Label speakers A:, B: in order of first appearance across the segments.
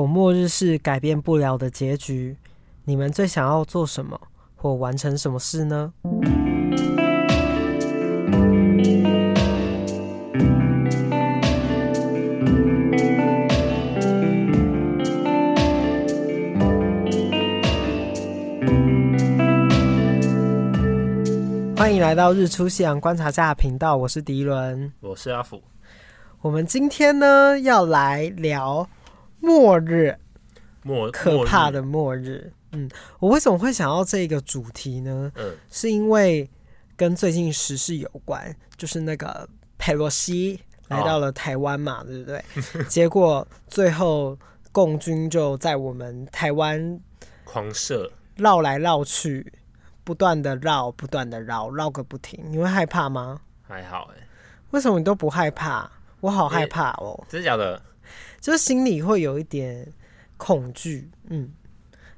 A: 我末日是改变不了的结局，你们最想要做什么或完成什么事呢？欢迎来到日出夕阳观察家的频道，我是迪伦，
B: 我是阿福。
A: 我们今天呢要来聊。末日，
B: 末
A: 可怕的末日。嗯，我为什么会想到这个主题呢？
B: 嗯，
A: 是因为跟最近时事有关，就是那个佩洛西来到了台湾嘛，哦、对不对？结果最后共军就在我们台湾
B: 狂射，
A: 绕来绕去，不断的绕，不断的绕，绕个不停。你会害怕吗？
B: 还好哎，为
A: 什么你都不害怕？我好害怕哦！
B: 真的假的？
A: 就是心里会有一点恐惧，嗯，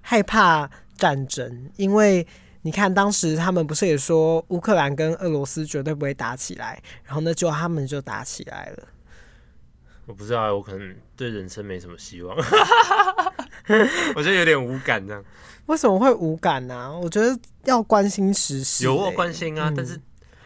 A: 害怕战争，因为你看当时他们不是也说乌克兰跟俄罗斯绝对不会打起来，然后呢，就他们就打起来了。
B: 我不知道，我可能对人生没什么希望，我觉得有点无感这样。
A: 为什么会无感呢、啊？我觉得要关心时事、欸，
B: 有我关心啊，嗯、但是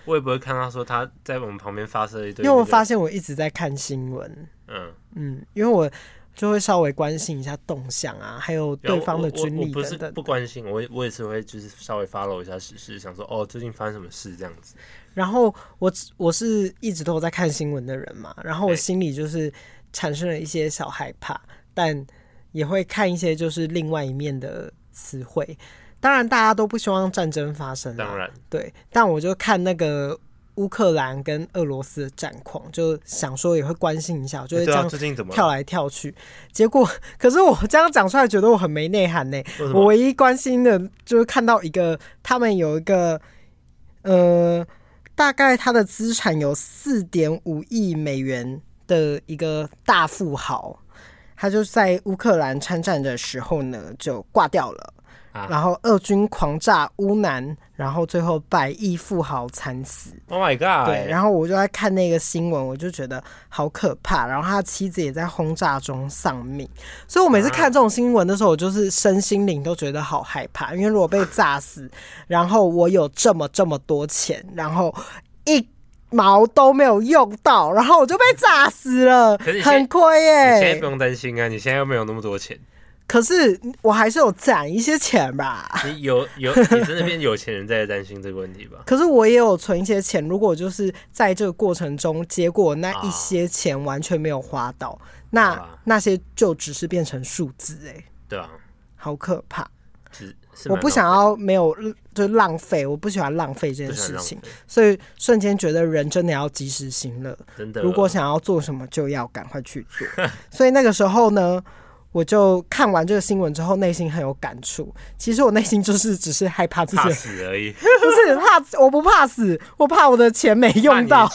B: 我也不会看到说他在我们旁边发射一堆、
A: 因为我发现我一直在看新闻。
B: 嗯
A: 嗯，因为我就会稍微关心一下动向啊，还有对方的军力等等。
B: 我不是不关心，我我也是会就是稍微 follow 一下时事，想说哦，最近发生什么事这样子。
A: 然后我我是一直都有在看新闻的人嘛，然后我心里就是产生了一些小害怕，但也会看一些就是另外一面的词汇。当然，大家都不希望战争发生，
B: 当然
A: 对，但我就看那个。乌克兰跟俄罗斯的战况，就想说也会关心一下，就会这样跳来跳去。结果，可是我这样讲出来，觉得我很没内涵呢。我唯一关心的就是看到一个，他们有一个，呃，大概他的资产有四点五亿美元的一个大富豪，他就在乌克兰参战的时候呢，就挂掉了。然后俄军狂炸乌南，然后最后百亿富豪惨死。
B: Oh my god！
A: 对，然后我就在看那个新闻，我就觉得好可怕。然后他妻子也在轰炸中丧命，所以我每次看这种新闻的时候，我就是身心灵都觉得好害怕。因为如果被炸死，然后我有这么这么多钱，然后一毛都没有用到，然后我就被炸死了，很亏耶。
B: 你现在不用担心啊，你现在又没有那么多钱。
A: 可是我还是有攒一些钱吧。
B: 你有有，你真的变有钱人在担心这个问题吧？
A: 可是我也有存一些钱，如果就是在这个过程中，结果那一些钱完全没有花到，啊、那那些就只是变成数字哎。
B: 对啊，
A: 好可怕。我不想要没有就浪费，我不喜欢浪费这件事情，所以瞬间觉得人真的要及时行乐。
B: 真的，
A: 如果想要做什么，就要赶快去做。所以那个时候呢，我就看完这个新闻之后，内心很有感触。其实我内心就是只是害怕自己
B: 怕死而已，
A: 不是怕，我不怕死，我怕我的钱没用到，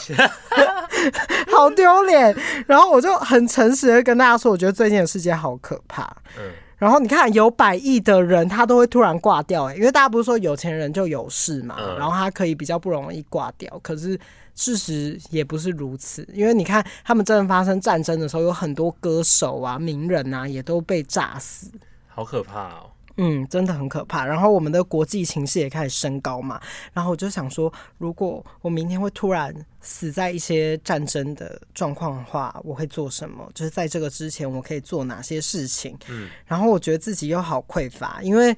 A: 好丢脸。然后我就很诚实的跟大家说，我觉得最近的世界好可怕。嗯，然后你看，有百亿的人他都会突然挂掉，哎，因为大家不是说有钱人就有事嘛，然后他可以比较不容易挂掉，可是。事实也不是如此，因为你看，他们真的发生战争的时候，有很多歌手啊、名人啊，也都被炸死，
B: 好可怕哦。
A: 嗯，真的很可怕。然后我们的国际情势也开始升高嘛，然后我就想说，如果我明天会突然死在一些战争的状况的话，我会做什么？就是在这个之前，我可以做哪些事情？嗯，然后我觉得自己又好匮乏，因为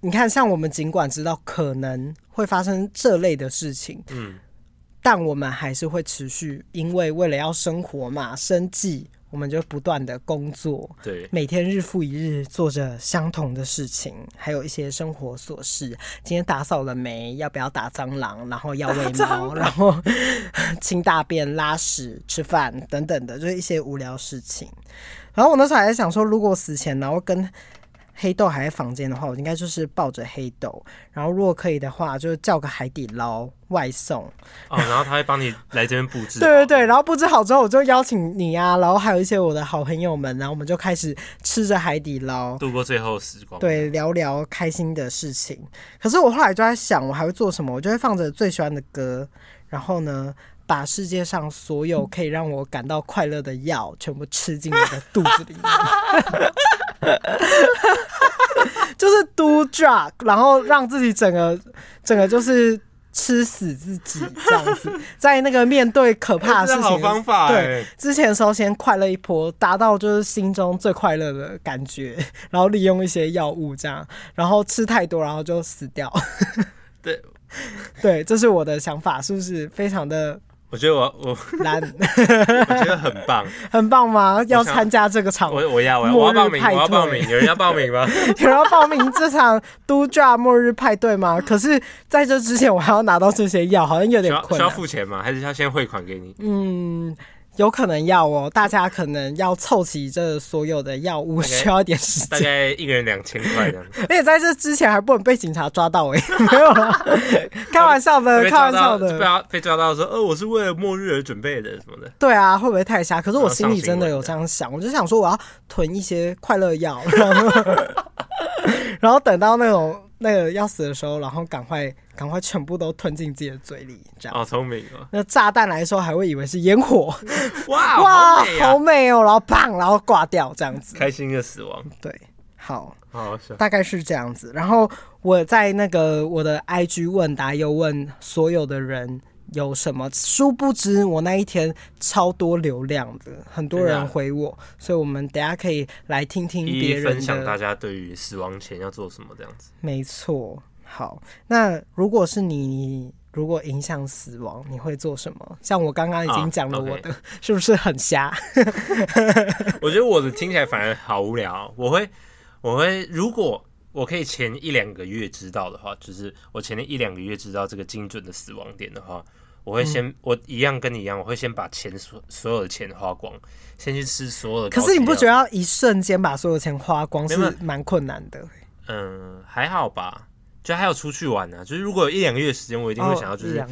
A: 你看，像我们尽管知道可能会发生这类的事情，嗯。但我们还是会持续，因为为了要生活嘛，生计，我们就不断的工作，
B: 对，
A: 每天日复一日做着相同的事情，还有一些生活琐事。今天打扫了没？要不要打蟑螂？然后要喂猫，然后 清大便、拉屎、吃饭等等的，就是一些无聊事情。然后我那时候还在想说，如果死前然后跟黑豆还在房间的话，我应该就是抱着黑豆，然后如果可以的话，就叫个海底捞外送
B: 哦，然后他会帮你来这边布置。
A: 对对对，然后布置好之后，我就邀请你啊，然后还有一些我的好朋友们，然后我们就开始吃着海底捞，
B: 度过最后时光。
A: 对，聊聊开心的事情。可是我后来就在想，我还会做什么？我就会放着最喜欢的歌，然后呢，把世界上所有可以让我感到快乐的药全部吃进我的肚子里面，就是 do drug，然后让自己整个整个就是。吃死自己这样子，在那个面对可怕的事情，
B: 好方法。
A: 对，之前的时候先快乐一波，达到就是心中最快乐的感觉，然后利用一些药物这样，然后吃太多，然后就死掉。
B: 对，
A: 对，这是我的想法，是不是非常的？
B: 我觉得我我
A: 难，
B: 我觉得很棒，
A: 很棒吗？要参加这个场，
B: 我我要我要报名，我要报名，有人要报名吗？
A: 有人要报名这场 Do Drug 末日派对吗？可是在这之前，我还要拿到这些药，好像有点困难。
B: 需要付钱吗？还是要先汇款给你？
A: 嗯。有可能要哦，大家可能要凑齐这所有的药物，需要一点时间，
B: 大概一个人两千块这样。
A: 而且在这之前还不能被警察抓到哎，没有啦，开玩笑的，开玩笑的。
B: 被被抓到说，呃，我是为了末日而准备的什么的。
A: 对啊，会不会太瞎？可是我心里真的有这样想，我就想说我要囤一些快乐药，然后，然后等到那种。那个要死的时候，然后赶快赶快全部都吞进自己的嘴里，这样。
B: 好聪明哦！
A: 那炸弹来说，还会以为是烟火。
B: 哇
A: 哇，好美，啊、好美哦！然后砰，然后挂掉，这样子。
B: 开心的死亡。
A: 对，好，
B: 好。
A: 大概是这样子。然后我在那个我的 IG 问答，又问所有的人。有什么？殊不知我那一天超多流量的，很多人回我，啊、所以我们等下可以来听听别人
B: 分享大家对于死亡前要做什么这样子。
A: 没错，好，那如果是你，如果影响死亡，你会做什么？像我刚刚已经讲了我的，啊 okay、是不是很瞎？
B: 我觉得我的听起来反而好无聊。我会，我会，如果我可以前一两个月知道的话，就是我前一两个月知道这个精准的死亡点的话。我会先，嗯、我一样跟你一样，我会先把钱所所有的钱花光，先去吃所有的。可
A: 是你不觉得要一瞬间把所有钱花光是蛮困难的？
B: 嗯，还好吧，就还有出去玩呢、啊。就是如果有一两个月时间，我一定会想要就是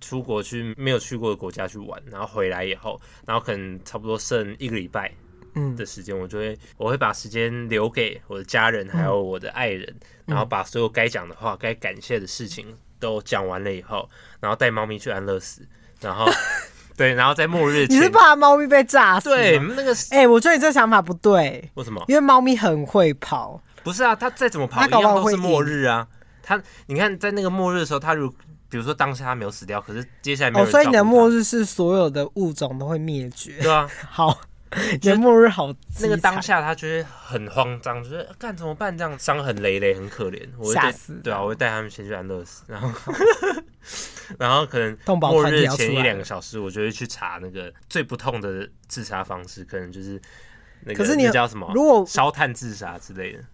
B: 出国去没有去过的国家去玩，然后回来以后，然后可能差不多剩一个礼拜嗯的时间，我就会我会把时间留给我的家人还有我的爱人，嗯、然后把所有该讲的话、该感谢的事情。都讲完了以后，然后带猫咪去安乐死，然后 对，然后在末日前，
A: 你是怕猫咪被炸死？
B: 对，那个哎、
A: 欸，我觉得你这想法不对。
B: 为什么？
A: 因为猫咪很会跑。
B: 不是啊，它再怎么跑，它搞不好都是末日啊。它，你看，在那个末日的时候，他如比如说当下他没有死掉，可是接下来没有。哦，
A: 所以你的末日是所有的物种都会灭绝。
B: 对啊，
A: 好。你的末日好，
B: 那个当下他觉得很慌张，就是干怎么办？这样伤痕累累，很可怜。我会带，对啊，我会带他们先去安乐死，然后，然后可能末日前一两个小时，我就会去查那个最不痛的自杀方式，可能就是那个，可是你叫什么？如果烧炭自杀之类的，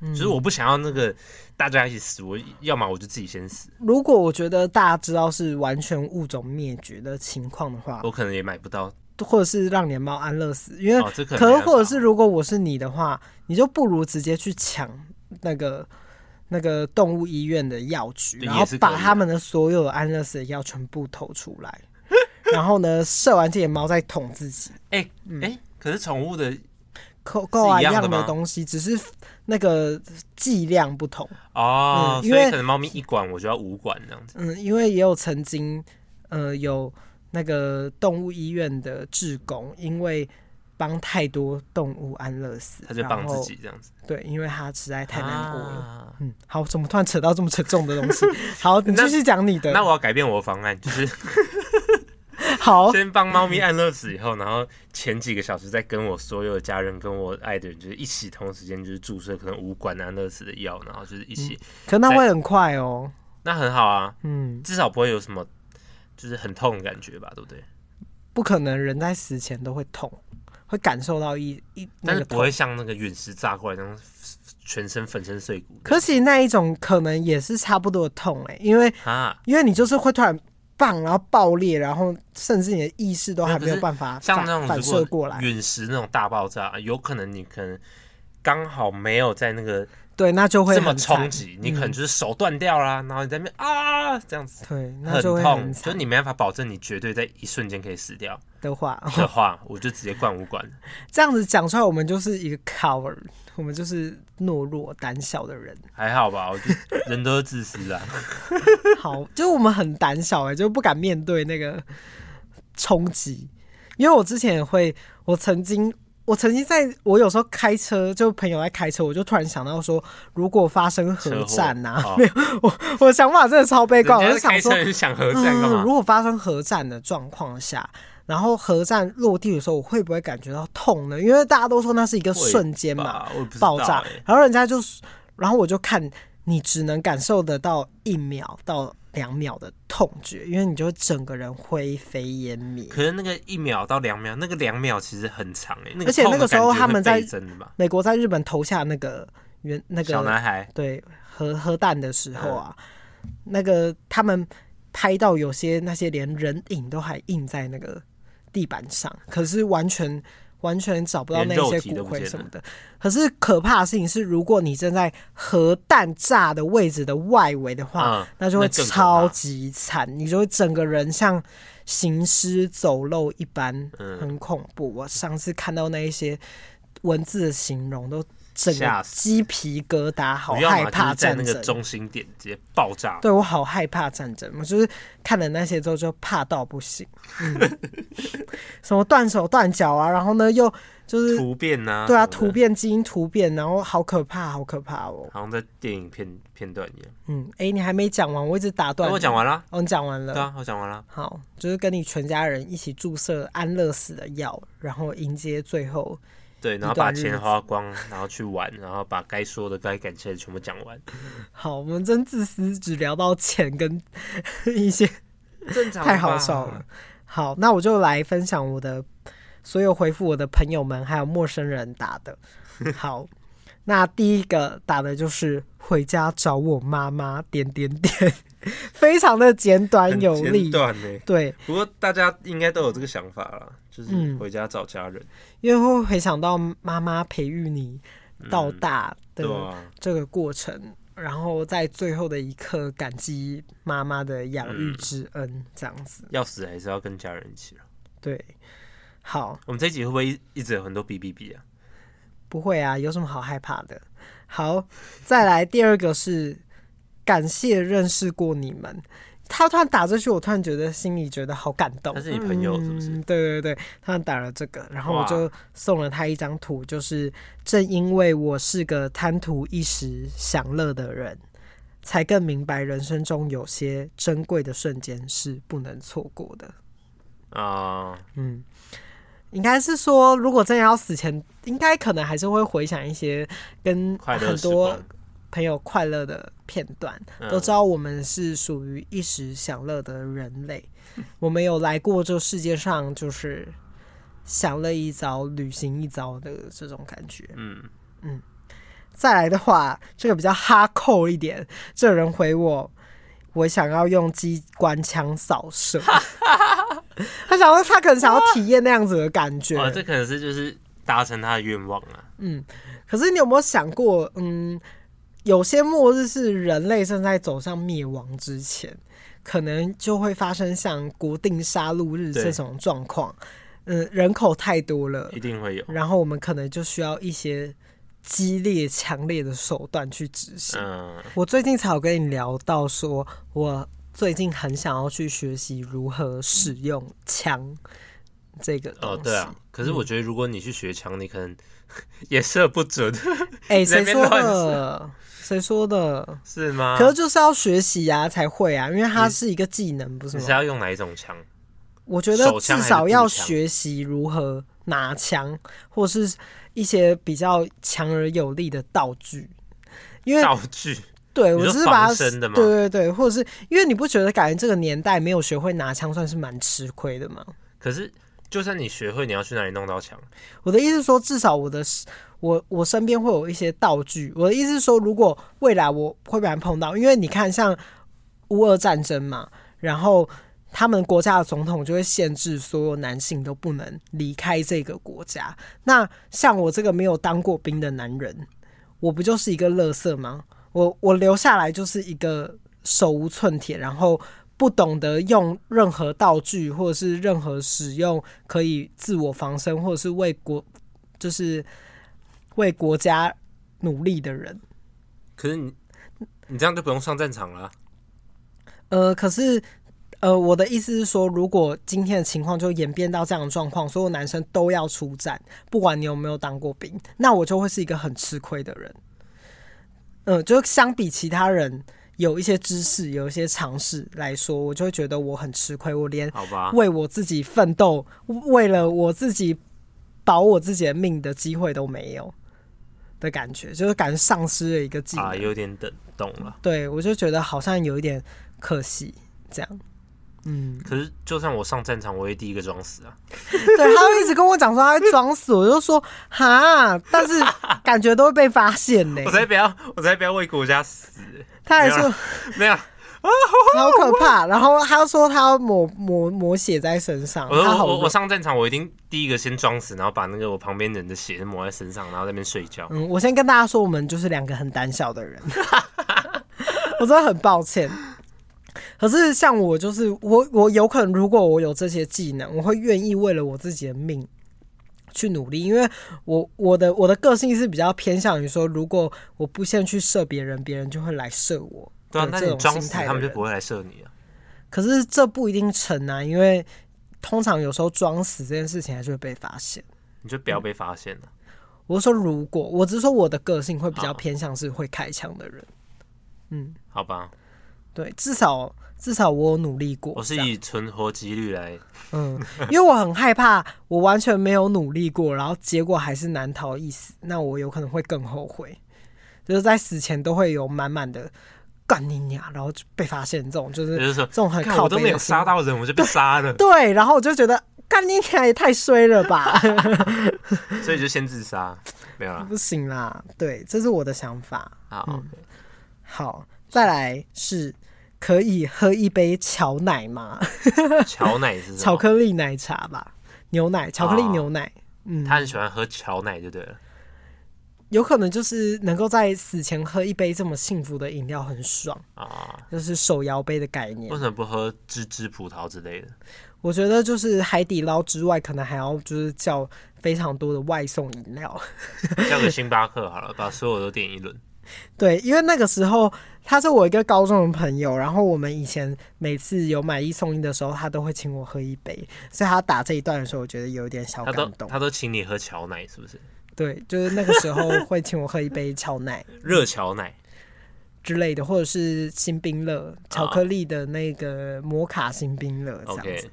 B: 嗯，就是我不想要那个大家一起死，我要么我就自己先死。
A: 如果我觉得大家知道是完全物种灭绝的情况的话，
B: 我可能也买不到。
A: 或者是让你的猫安乐死，因为可能或者是如果我是你的话，你就不如直接去抢那个那个动物医院的药局，然后把他们的所有安乐死的药全部投出来，然后呢，射完这些猫再捅自己。
B: 哎 哎、欸欸，可是宠物的
A: 扣扣啊一样的东西，只是那个剂量不同
B: 哦。嗯、因为可能猫咪一管我就要五管这样子。
A: 嗯，因为也有曾经呃有。那个动物医院的志工，因为帮太多动物安乐死，
B: 他就帮自己这样子。
A: 对，因为他实在太难过了。啊、嗯，好，怎么突然扯到这么沉重的东西？好，你继续讲你的。
B: 那我要改变我的方案，就是
A: 好，
B: 先帮猫咪安乐死以后，然后前几个小时再跟我所有的家人、跟我爱的人，就是一起同时间就是注射可能无管安乐死的药，然后就是一起。嗯、
A: 可那会很快哦。
B: 那很好啊，嗯，至少不会有什么。就是很痛的感觉吧，对不对？
A: 不可能，人在死前都会痛，会感受到一一，
B: 但是不会像那个陨石炸过来那样，全身粉身碎骨。
A: 可是那一种可能也是差不多的痛哎、欸，因为啊，因为你就是会突然棒，然后爆裂，然后甚至你的意识都还没有办法
B: 像那种
A: 反射过来。
B: 陨石那种大爆炸，有可能你可能刚好没有在那个。
A: 对，那就会
B: 这么冲击，你可能就是手断掉啦，嗯、然后你在那边啊这样子，
A: 对，那就会
B: 很痛，就你没办法保证你绝对在一瞬间可以死掉
A: 的话
B: 的话，我就直接灌五管。
A: 这样子讲出来，我们就是一个 cover，我们就是懦弱胆小的人。
B: 还好吧，我觉得人都是自私啊。
A: 好，就我们很胆小哎、欸，就不敢面对那个冲击，因为我之前也会，我曾经。我曾经在我有时候开车，就朋友在开车，我就突然想到说，如果发生核战呐、没有我我想法真的超悲观。我就想说，
B: 想核战干嘛、
A: 嗯？如果发生核战的状况下，然后核战落地的时候，我会不会感觉到痛呢？因为大家都说那是一个瞬间嘛，爆炸。然后人家就，然后我就看你只能感受得到一秒到。两秒的痛觉，因为你就整个人灰飞烟灭。
B: 可是那个一秒到两秒，那个两秒其实很长哎、欸。
A: 而且那个时候他们在美国在日本投下那个原那个
B: 小男孩
A: 对核核弹的时候啊，嗯、那个他们拍到有些那些连人影都还印在那个地板上，可是完全。完全找不到那些骨灰什么的。可是可怕的事情是，如果你正在核弹炸的位置的外围的话，嗯、那就会超级惨，你就会整个人像行尸走肉一般，很恐怖。嗯、我上次看到那一些文字的形容都。整个鸡皮疙瘩，好害怕战争。在那个
B: 中心点直接爆炸。
A: 对，我好害怕战争，我就是看了那些之后就怕到不行。嗯、什么断手断脚啊，然后呢又就是
B: 突变啊，
A: 对啊，突变基因突变，然后好可怕，好可怕哦，
B: 好像在电影片片段一样。
A: 嗯，哎、欸，你还没讲完，我一直打断。
B: 我讲完了。
A: 哦，你讲完了。
B: 对啊，我讲完了。
A: 好，就是跟你全家人一起注射安乐死的药，然后迎接最后。
B: 对，然后把钱花光，然后去玩，然后把该说的、该感谢的全部讲完。
A: 好，我们真自私，只聊到钱跟 一些正常，太好笑了。好，那我就来分享我的所有回复我的朋友们还有陌生人打的。好，那第一个打的就是回家找我妈妈，点点点。非常的简短有力，对。不过
B: 大家应该都有这个想法啦，就是回家找家人，嗯、
A: 因为会回想到妈妈培育你到大的这个过程，嗯啊、然后在最后的一刻感激妈妈的养育之恩，这样子。
B: 要死还是要跟家人一起
A: 了。对，好，
B: 我们这一集会不会一直有很多哔哔哔啊？
A: 不会啊，有什么好害怕的？好，再来第二个是。感谢认识过你们。他突然打这句，我突然觉得心里觉得好感动。
B: 他是你朋友是不是？
A: 嗯，对对对，他打了这个，然后我就送了他一张图，就是正因为我是个贪图一时享乐的人，才更明白人生中有些珍贵的瞬间是不能错过的。
B: 啊，
A: 嗯，应该是说，如果真的要死前，应该可能还是会回想一些跟很多。很有快乐的片段，都知道我们是属于一时享乐的人类。嗯、我们有来过这世界上，就是享乐一遭，旅行一遭的这种感觉。嗯嗯。再来的话，这个比较哈扣一点，这人回我，我想要用机关枪扫射。他想要，他可能想要体验那样子的感觉。
B: 哦，这可能是就是达成他的愿望啊。
A: 嗯，可是你有没有想过，嗯？有些末日是人类正在走向灭亡之前，可能就会发生像国定杀戮日这种状况。嗯，人口太多了，
B: 一定会有。
A: 然后我们可能就需要一些激烈、强烈的手段去执行。嗯，我最近才有跟你聊到说，说我最近很想要去学习如何使用枪这个东西。哦，对啊。
B: 可是我觉得，如果你去学枪，你可能 也射不准。
A: 哎、欸，谁说的？谁说的？
B: 是吗？
A: 可是就是要学习啊，才会啊，因为它是一个技能，不是吗？
B: 你是要用哪一种枪？
A: 我觉得至少要学习如何拿枪，或是一些比较强而有力的道具。因为
B: 道具，
A: 对我只是把它，对对对，或者是因为你不觉得感觉这个年代没有学会拿枪算是蛮吃亏的吗？
B: 可是就算你学会，你要去哪里弄到枪？
A: 我的意思是说，至少我的。我我身边会有一些道具，我的意思是说，如果未来我会不然碰到，因为你看像乌俄战争嘛，然后他们国家的总统就会限制所有男性都不能离开这个国家。那像我这个没有当过兵的男人，我不就是一个垃圾吗？我我留下来就是一个手无寸铁，然后不懂得用任何道具或者是任何使用可以自我防身，或者是为国就是为国家努力的人。
B: 可是你你这样就不用上战场了。
A: 呃，可是。呃，我的意思是说，如果今天的情况就演变到这样的状况，所有男生都要出战，不管你有没有当过兵，那我就会是一个很吃亏的人。嗯、呃，就相比其他人有一些知识、有一些尝试来说，我就会觉得我很吃亏。我连为我自己奋斗，为了我自己保我自己的命的机会都没有的感觉，就是感觉丧失了一个技能，
B: 啊，有点等懂了。
A: 对，我就觉得好像有一点可惜，这样。
B: 嗯，可是就算我上战场，我也第一个装死啊！
A: 对，他会一直跟我讲说他会装死，我就说哈，但是感觉都会被发现呢。
B: 我才不要，我才不要为国家死。
A: 他还说
B: 没有，
A: 好可怕。然后他说他要抹抹抹血在身上。
B: 我说我我上战场，我一定第一个先装死，然后把那个我旁边人的血抹在身上，然后在那边睡觉。
A: 嗯，我先跟大家说，我们就是两个很胆小的人。我真的很抱歉。可是像我，就是我，我有可能，如果我有这些技能，我会愿意为了我自己的命去努力，因为我我的我的个性是比较偏向于说，如果我不先去射别人，别人就会来射我。
B: 对啊，那你装死，他们就不会来射你啊。
A: 可是这不一定成啊，因为通常有时候装死这件事情还是会被发现。
B: 你就不要被发现了。
A: 我说如果，我只是说我的个性会比较偏向是会开枪的人。嗯，
B: 好吧。
A: 对，至少至少我有努力过。
B: 我是以存活几率来，
A: 嗯，因为我很害怕，我完全没有努力过，然后结果还是难逃一死，那我有可能会更后悔。就是在死前都会有满满的干你娘，然后就被发现这种，就是就是说这种很靠
B: 我都没有杀到人，我就被杀了。
A: 对，然后我就觉得干你娘也太衰了吧，
B: 所以就先自杀，没有了，
A: 不行啦。对，这是我的想法。
B: 好，嗯 okay.
A: 好，再来是。可以喝一杯巧奶吗？
B: 巧奶是什么？
A: 巧克力奶茶吧，牛奶，巧克力牛奶。哦、嗯，
B: 他很喜欢喝巧奶，就对了。
A: 有可能就是能够在死前喝一杯这么幸福的饮料，很爽啊！哦、就是手摇杯的概念。
B: 为什么不喝芝芝葡萄之类的？
A: 我觉得就是海底捞之外，可能还要就是叫非常多的外送饮料，
B: 叫个星巴克好了，把所有都点一轮。
A: 对，因为那个时候他是我一个高中的朋友，然后我们以前每次有买一送一的时候，他都会请我喝一杯，所以他打这一段的时候，我觉得有点小感动。
B: 他都，他都请你喝乔奶，是不是？
A: 对，就是那个时候会请我喝一杯巧奶，
B: 热巧奶
A: 之类的，或者是新冰乐，巧克力的那个摩卡新冰乐这样子。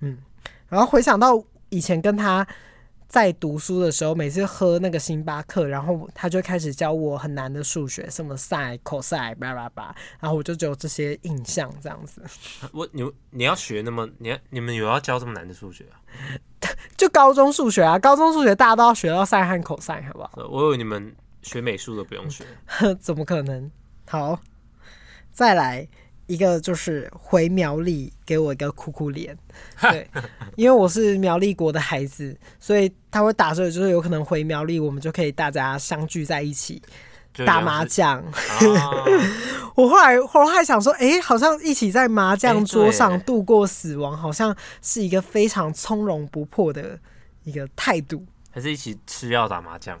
A: 嗯，然后回想到以前跟他。在读书的时候，每次喝那个星巴克，然后他就开始教我很难的数学，什么 sin、cos、巴拉巴拉，然后我就只有这些印象，这样子。
B: 我你你要学那么你要你们有要教这么难的数学啊？
A: 就高中数学啊，高中数学大家都要学到 sin 和 cos，好不好？
B: 我以为你们学美术的不用学，
A: 怎么可能？好，再来。一个就是回苗栗给我一个哭哭脸，对，因为我是苗栗国的孩子，所以他会打这，就是有可能回苗栗，我们就可以大家相聚在一起打麻将。我后来后来想说，哎、欸，好像一起在麻将桌上度过死亡，好像是一个非常从容不迫的一个态度。
B: 还是一起吃药打麻将，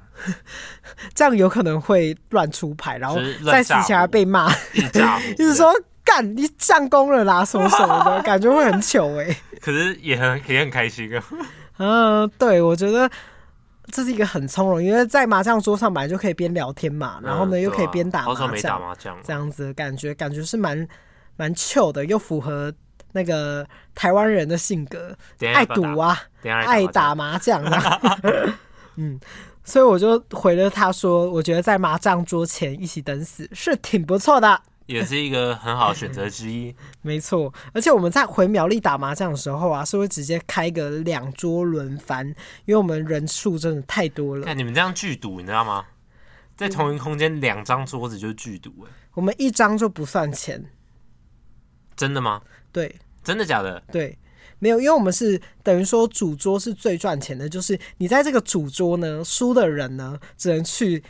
A: 这样有可能会乱出牌，然后在死前还被骂，就是说。干你上攻了啦，什么什么的感觉会很糗哎、欸，
B: 可是也很也很开心啊。
A: 嗯，对，我觉得这是一个很从容，因为在麻将桌上本来就可以边聊天嘛，然后呢、嗯、又可以边打麻将，好久没打麻将，这样子感觉感觉是蛮蛮糗的，又符合那个台湾人的性格，爱赌啊，爱打麻将啊。嗯，所以我就回了他说，我觉得在麻将桌前一起等死是挺不错的。
B: 也是一个很好的选择之一，
A: 没错。而且我们在回苗栗打麻将的时候啊，是会直接开个两桌轮番，因为我们人数真的太多了。
B: 看你们这样剧赌，你知道吗？在同一空间两张桌子就是聚赌哎。
A: 我们一张就不算钱，
B: 真的吗？
A: 对，
B: 真的假的？
A: 对，没有，因为我们是等于说主桌是最赚钱的，就是你在这个主桌呢，输的人呢只能去。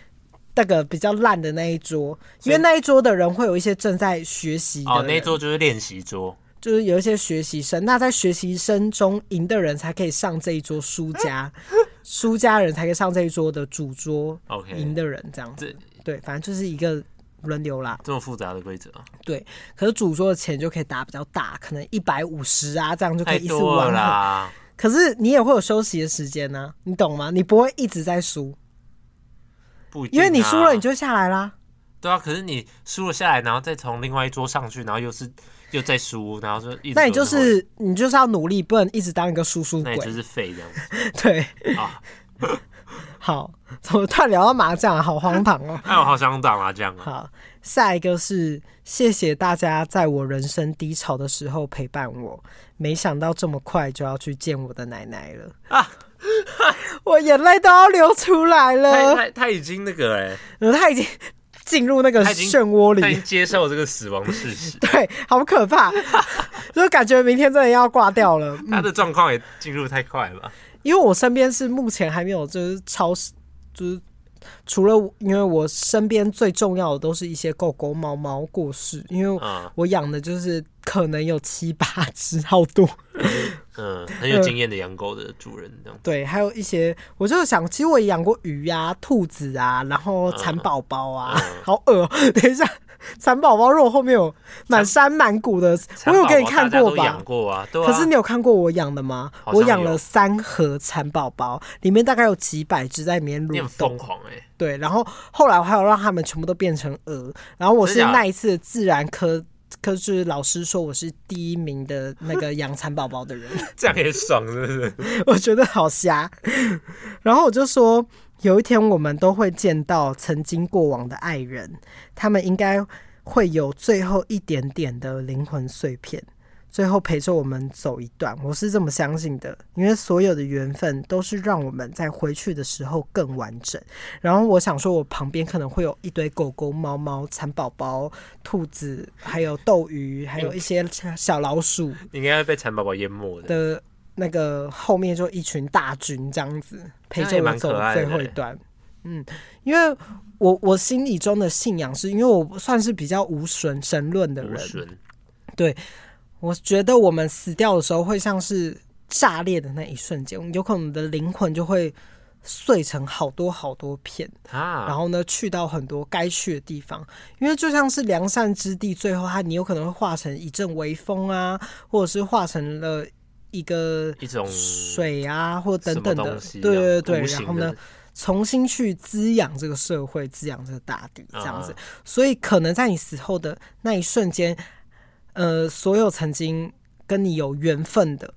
A: 那个比较烂的那一桌，因为那一桌的人会有一些正在学习的。
B: 哦，那一桌就是练习桌，
A: 就是有一些学习生。那在学习生中赢的人才可以上这一桌输家，输家人才可以上这一桌的主桌。OK，赢的人这样子，对，反正就是一个。轮流啦，
B: 这么复杂的规则。
A: 对，可是主桌的钱就可以打比较大，可能一百五十啊，这样就可以一次玩啦。可是你也会有休息的时间呢、啊，你懂吗？你不会一直在输，
B: 不一定、啊，
A: 因为你输了你就下来啦。
B: 对啊，可是你输了下来，然后再从另外一桌上去，然后又是又再输，然后就一直，
A: 那你就是你就是要努力，不能一直当一个输输鬼，
B: 那就是废这样子。
A: 对啊。好，怎么突然聊到麻将啊？好荒唐哦！
B: 哎，我好想打麻将啊！
A: 好，下一个是谢谢大家在我人生低潮的时候陪伴我。没想到这么快就要去见我的奶奶了啊！我眼泪都要流出来了。
B: 他他已经那个哎，
A: 他已经进入那个漩涡里，
B: 他已经接受这个死亡的事实。
A: 对，好可怕，就感觉明天真的要挂掉了。
B: 他的状况也进入太快了。
A: 因为我身边是目前还没有，就是超市，就是除了因为我身边最重要的都是一些狗狗、猫猫过世，因为我养的就是可能有七八只，好多。
B: 嗯，很有经验的养狗的主人这样。
A: 对，还有一些，我就想，其实我也养过鱼呀、啊、兔子啊，然后蚕宝宝啊，嗯嗯、好恶、喔。等一下。蚕宝宝如果后面有满山满谷的，我有给你看过吧？
B: 过啊，
A: 可是你有看过我养的吗？我养了三盒蚕宝宝，里面大概有几百只在里面蠕动。疯狂哎！对，然后后来我还有让他们全部都变成蛾。然后我是那一次自然科科是老师说我是第一名的那个养蚕宝宝的人，
B: 这样也爽是不是？
A: 我觉得好瞎。然后我就说。有一天，我们都会见到曾经过往的爱人，他们应该会有最后一点点的灵魂碎片，最后陪着我们走一段。我是这么相信的，因为所有的缘分都是让我们在回去的时候更完整。然后我想说，我旁边可能会有一堆狗狗、猫猫、蚕宝宝、兔子，还有斗鱼，还有一些小老鼠，
B: 应该会被蚕宝宝淹没
A: 的。那个后面就一群大军这样子陪着我走最后一段，嗯，因为我我心里中的信仰是因为我算是比较无神神论的人，对，我觉得我们死掉的时候会像是炸裂的那一瞬间，有可能我们的灵魂就会碎成好多好多片，然后呢去到很多该去的地方，因为就像是良善之地，最后它你有可能会化成一阵微风啊，或者是化成了。一个一种水啊，或等等的，对对对，然后呢，重新去滋养这个社会，滋养这个大地，这样子。Uh. 所以，可能在你死后的那一瞬间，呃，所有曾经跟你有缘分的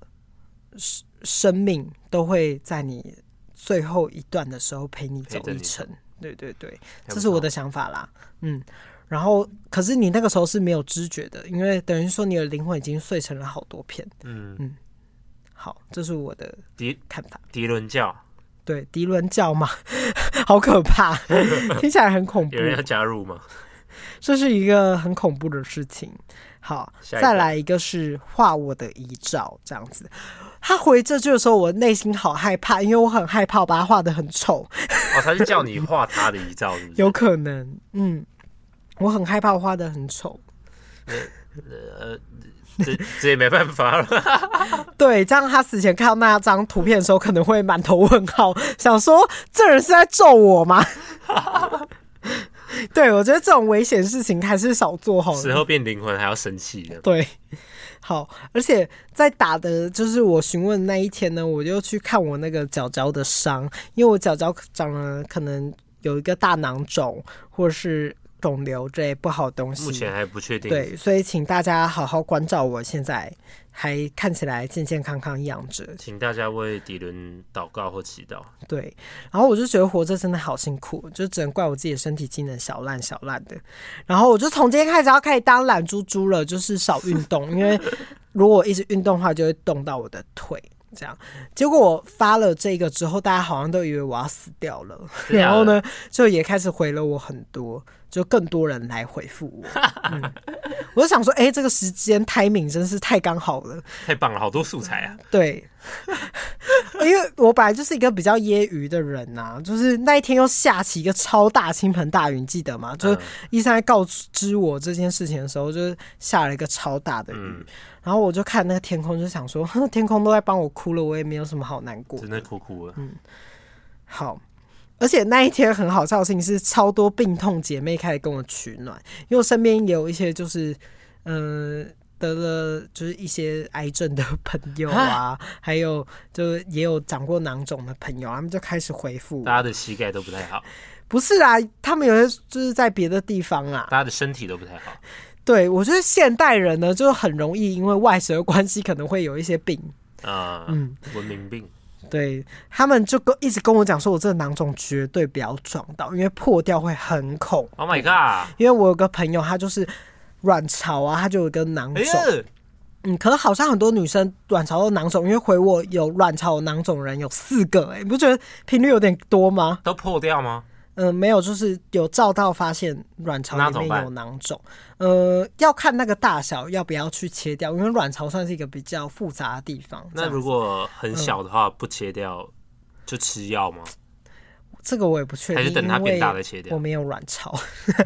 A: 生生命，都会在你最后一段的时候陪你走一程。对对对，这是我的想法啦。嗯，然后，可是你那个时候是没有知觉的，因为等于说你的灵魂已经碎成了好多片。嗯嗯。好，这是我的迪看法。
B: 迪伦教，
A: 对，迪伦教嘛，好可怕，听起来很恐怖。
B: 有人要加入吗？
A: 这是一个很恐怖的事情。好，再来一个是画我的遗照，这样子。他回这句的时候，我内心好害怕，因为我很害怕我把他画的很丑。
B: 哦，他是叫你画他的遗照是不是？
A: 有可能，嗯，我很害怕我画的很丑。
B: 呃。这这也没办法了。
A: 对，这样他死前看到那张图片的时候，可能会满头问号，想说这人是在咒我吗？对，我觉得这种危险事情还是少做好。
B: 死后变灵魂还要生气的。
A: 对，好，而且在打的就是我询问那一天呢，我就去看我那个脚脚的伤，因为我脚脚长了可能有一个大囊肿，或者是。肿瘤这类不好的东西，
B: 目前还不确定。
A: 对，所以请大家好好关照我，现在还看起来健健康康养着。
B: 请大家为迪伦祷告或祈祷。
A: 对，然后我就觉得活着真的好辛苦，就只能怪我自己的身体机能小烂小烂的。然后我就从今天开始要开始当懒猪猪了，就是少运动，因为如果我一直运动的话，就会冻到我的腿。这样，结果我发了这个之后，大家好像都以为我要死掉了，然后呢，就也开始回了我很多。就更多人来回复我，嗯，我就想说，哎、欸，这个时间 timing 真是太刚好了，
B: 太棒了，好多素材啊。
A: 对，因为我本来就是一个比较业余的人呐、啊，就是那一天又下起一个超大倾盆大雨，记得吗？就是医生在告知我这件事情的时候，就是下了一个超大的雨，嗯、然后我就看那个天空，就想说，天空都在帮我哭了，我也没有什么好难过，
B: 真的哭哭了。
A: 嗯，好。而且那一天很好笑的事情是，超多病痛姐妹开始跟我取暖，因为我身边也有一些就是，嗯、呃，得了就是一些癌症的朋友啊，还有就是也有长过囊肿的朋友，他们就开始回复。
B: 大家的膝盖都不太好。
A: 不是啊，他们有些就是在别的地方啊，
B: 大家的身体都不太好。
A: 对，我觉得现代人呢，就很容易因为外食的关系，可能会有一些病
B: 啊，嗯，文明病。
A: 对，他们就跟一直跟我讲说，我这个囊肿绝对不要撞到，因为破掉会很恐。
B: Oh my god！
A: 因为我有个朋友，他就是卵巢啊，他就有一个囊肿。哎、嗯，可能好像很多女生卵巢有囊肿，因为回我有卵巢有囊肿人有四个、欸，哎，你不觉得频率有点多吗？
B: 都破掉吗？
A: 嗯、呃，没有，就是有照到发现卵巢里面有囊肿。呃，要看那个大小要不要去切掉，因为卵巢算是一个比较复杂的地方。
B: 那如果很小的话，嗯、不切掉就吃药吗？
A: 这个我也不确定，
B: 还是等它变大的切掉。
A: 我没有卵巢，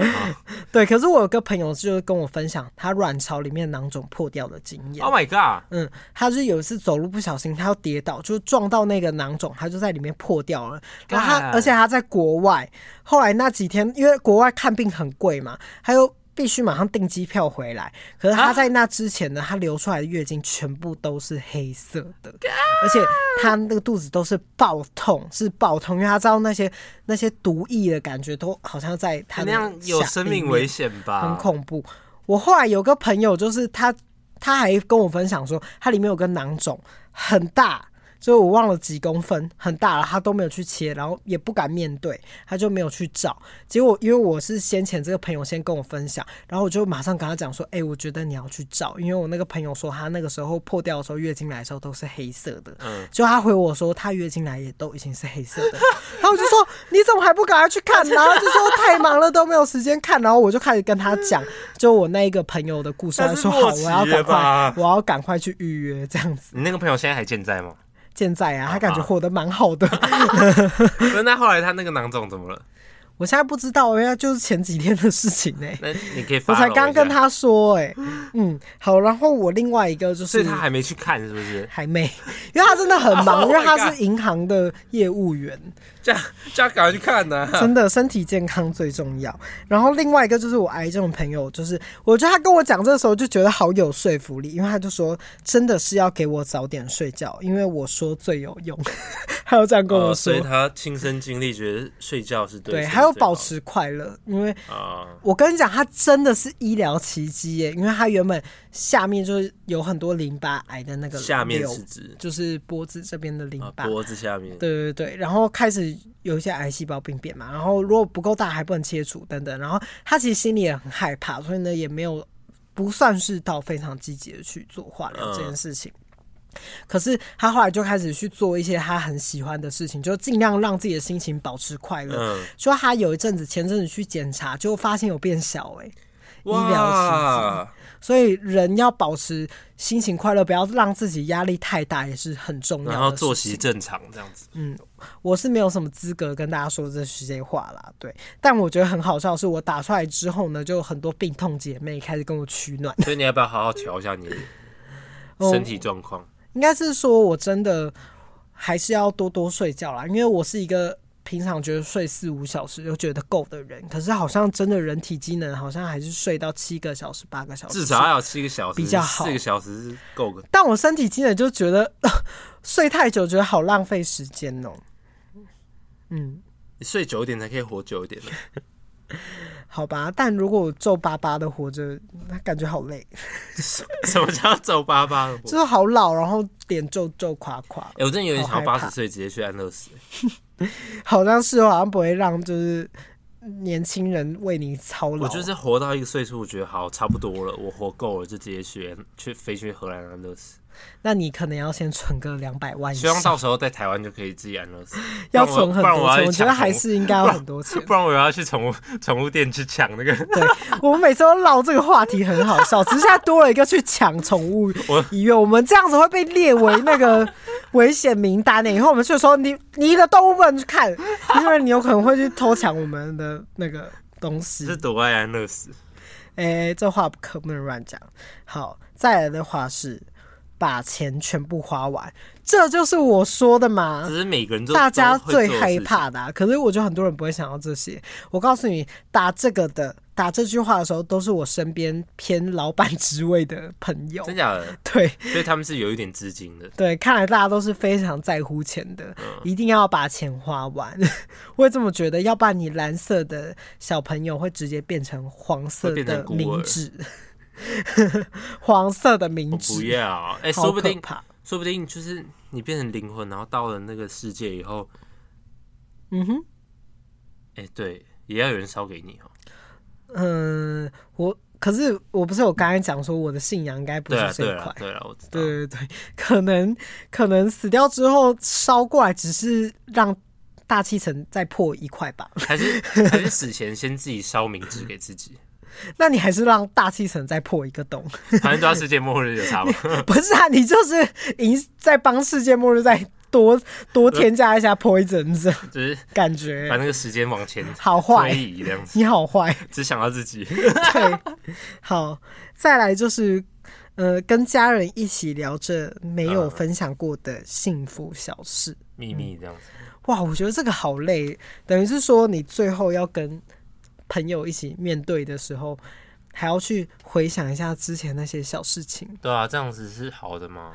A: 对。可是我有个朋友就是跟我分享他卵巢里面囊肿破掉的经验。
B: Oh my god！
A: 嗯，他是有一次走路不小心，他要跌倒，就撞到那个囊肿，他就在里面破掉了。然后他而且他在国外，后来那几天因为国外看病很贵嘛，还有。必须马上订机票回来。可是他在那之前呢，他流出来的月经全部都是黑色的，而且他那个肚子都是爆痛，是爆痛，因为他知道那些那些毒液的感觉都好像在他
B: 那样有生命危险吧，
A: 很恐怖。我后来有个朋友，就是他，他还跟我分享说，他里面有个囊肿很大。所以我忘了几公分，很大了，他都没有去切，然后也不敢面对，他就没有去找。结果因为我是先前这个朋友先跟我分享，然后我就马上跟他讲说：“哎、欸，我觉得你要去找，因为我那个朋友说他那个时候破掉的时候，月经来的时候都是黑色的。”嗯，就他回我说他月经来也都已经是黑色的，然后我就说：“你怎么还不赶快去看？”然后就说太忙了都没有时间看，然后我就开始跟他讲，就我那一个朋友的故事，他说：“好，我要赶快，我要赶快去预约这样子。”
B: 你那个朋友现在还健在吗？
A: 现在啊，他感觉活得蛮好的。
B: 那后来他那个囊肿怎么了？
A: 我现在不知道，因为就是前几天的事情呢、欸。
B: 那你可以，
A: 我才刚跟他说、欸，哎，嗯，好。然后我另外一个就是，
B: 所以他还没去看，是不是？
A: 还没，因为他真的很忙，oh、因为他是银行的业务员。
B: 这样，这样赶快去看呢、啊！
A: 真的，身体健康最重要。然后另外一个就是我癌症的朋友，就是我觉得他跟我讲这个时候就觉得好有说服力，因为他就说真的是要给我早点睡觉，因为我说最有用。还有这样跟我说，
B: 所以他亲身经历，觉得睡觉是对。
A: 对，还有保持快乐，因为啊，我跟你讲，他真的是医疗奇迹耶，因为他原本下面就是有很多淋巴癌的那个
B: 下面是指
A: 就是脖子这边的淋巴，
B: 脖子下面，
A: 对对对，然后开始。有一些癌细胞病变嘛，然后如果不够大还不能切除等等，然后他其实心里也很害怕，所以呢也没有不算是到非常积极的去做化疗这件事情。嗯、可是他后来就开始去做一些他很喜欢的事情，就尽量让自己的心情保持快乐。嗯、说他有一阵子前阵子去检查，就发现有变小哎、欸，医疗奇迹。所以人要保持心情快乐，不要让自己压力太大，也是很重要的。
B: 然后作息正常这样子。
A: 嗯，我是没有什么资格跟大家说这些话啦。对，但我觉得很好笑的是，我打出来之后呢，就很多病痛姐妹开始跟我取暖。
B: 所以你要不要好好调一下你的 身体状况？
A: 应该是说我真的还是要多多睡觉啦，因为我是一个。平常觉得睡四五小时就觉得够的人，可是好像真的人体机能好像还是睡到七个小时、八个小时，
B: 至少要有七个小时
A: 比较好，
B: 四个小时是够的。
A: 但我身体机能就觉得 睡太久，觉得好浪费时间哦。嗯，
B: 你睡久一点才可以活久一点。
A: 好吧，但如果我皱巴巴的活着，那感觉好累。
B: 什么叫皱巴巴的活？
A: 就是好老，然后脸皱皱垮垮。
B: 哎、欸，我真的有点想要八十岁直接去安乐死。
A: 好像是，好像不会让就是年轻人为你操劳。
B: 我就是活到一个岁数，我觉得好差不多了，我活够了，就直接去去飞去荷兰安乐死。
A: 那你可能要先存个两百万。
B: 希望到时候在台湾就可以自己安乐死。
A: 要存很多钱，
B: 我，
A: 我觉得还是应该要很多钱。
B: 不然我要去宠物宠物店去抢那个。
A: 对，我们每次都唠这个话题很好笑，只是现在多了一个去抢宠物 医院，我们这样子会被列为那个 危险名单呢。以后我们就说你你的动物不能去看，因为你有可能会去偷抢我们的那个东西。
B: 是躲爱安乐死。
A: 哎、欸，这话可不能乱讲。好，再来的话是。把钱全部花完，这就是我说的嘛。
B: 只是每个人都
A: 大家最害怕的、啊，可是我觉得很多人不会想到这些。我告诉你，打这个的，打这句话的时候，都是我身边偏老板职位的朋友。
B: 真假的？
A: 对，
B: 所以他们是有一点资金的。
A: 对，看来大家都是非常在乎钱的，嗯、一定要把钱花完。我也这么觉得，要不然你蓝色的小朋友会直接变成黄色的名字。黄色的名字，
B: 不要。哎、欸，说不定，说不定就是你变成灵魂，然后到了那个世界以后，
A: 嗯哼，
B: 哎、欸，对，也要有人烧给你哦。
A: 嗯，我可是我不是我刚才讲说我的信仰应该不是这一块，
B: 对了，我知道，
A: 对对对，可能 可能死掉之后烧过来，只是让大气层再破一块吧，
B: 还是还是死前先自己烧冥纸给自己。
A: 那你还是让大气层再破一个洞，
B: 反正都要世界末日就差不多？
A: 不是啊，你就是赢在帮世界末日再多多添加一下 poison，
B: 就是
A: 感觉
B: 把那个时间往前
A: 好坏
B: 这样子。
A: 你好坏，
B: 只想到自己。
A: 对，好，再来就是呃，跟家人一起聊着没有分享过的幸福小事
B: 秘密这样子。
A: 哇，我觉得这个好累，等于是说你最后要跟。朋友一起面对的时候，还要去回想一下之前那些小事情。
B: 对啊，这样子是好的吗？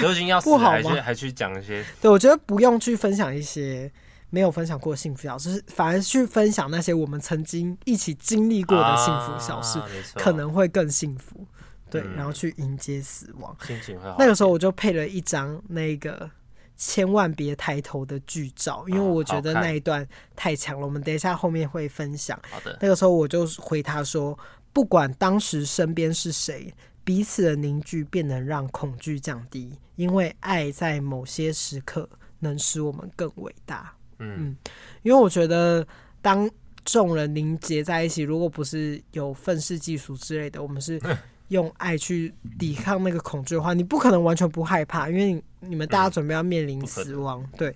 B: 都已经要死了，还去还去讲一些？
A: 对，我觉得不用去分享一些没有分享过的幸福小事，反而去分享那些我们曾经一起经历过的幸福小事，啊、可能会更幸福。对，嗯、然后去迎接死亡，
B: 心情会好。
A: 那个时候我就配了一张那个。千万别抬头的剧照，因为我觉得那一段太强了。我们等一下后面会分享。
B: 好的，
A: 那个时候我就回他说：“不管当时身边是谁，彼此的凝聚便能让恐惧降低，因为爱在某些时刻能使我们更伟大。”嗯嗯，因为我觉得当众人凝结在一起，如果不是有愤世嫉俗之类的，我们是。用爱去抵抗那个恐惧的话，你不可能完全不害怕，因为你们大家准备要面临死亡，嗯、对。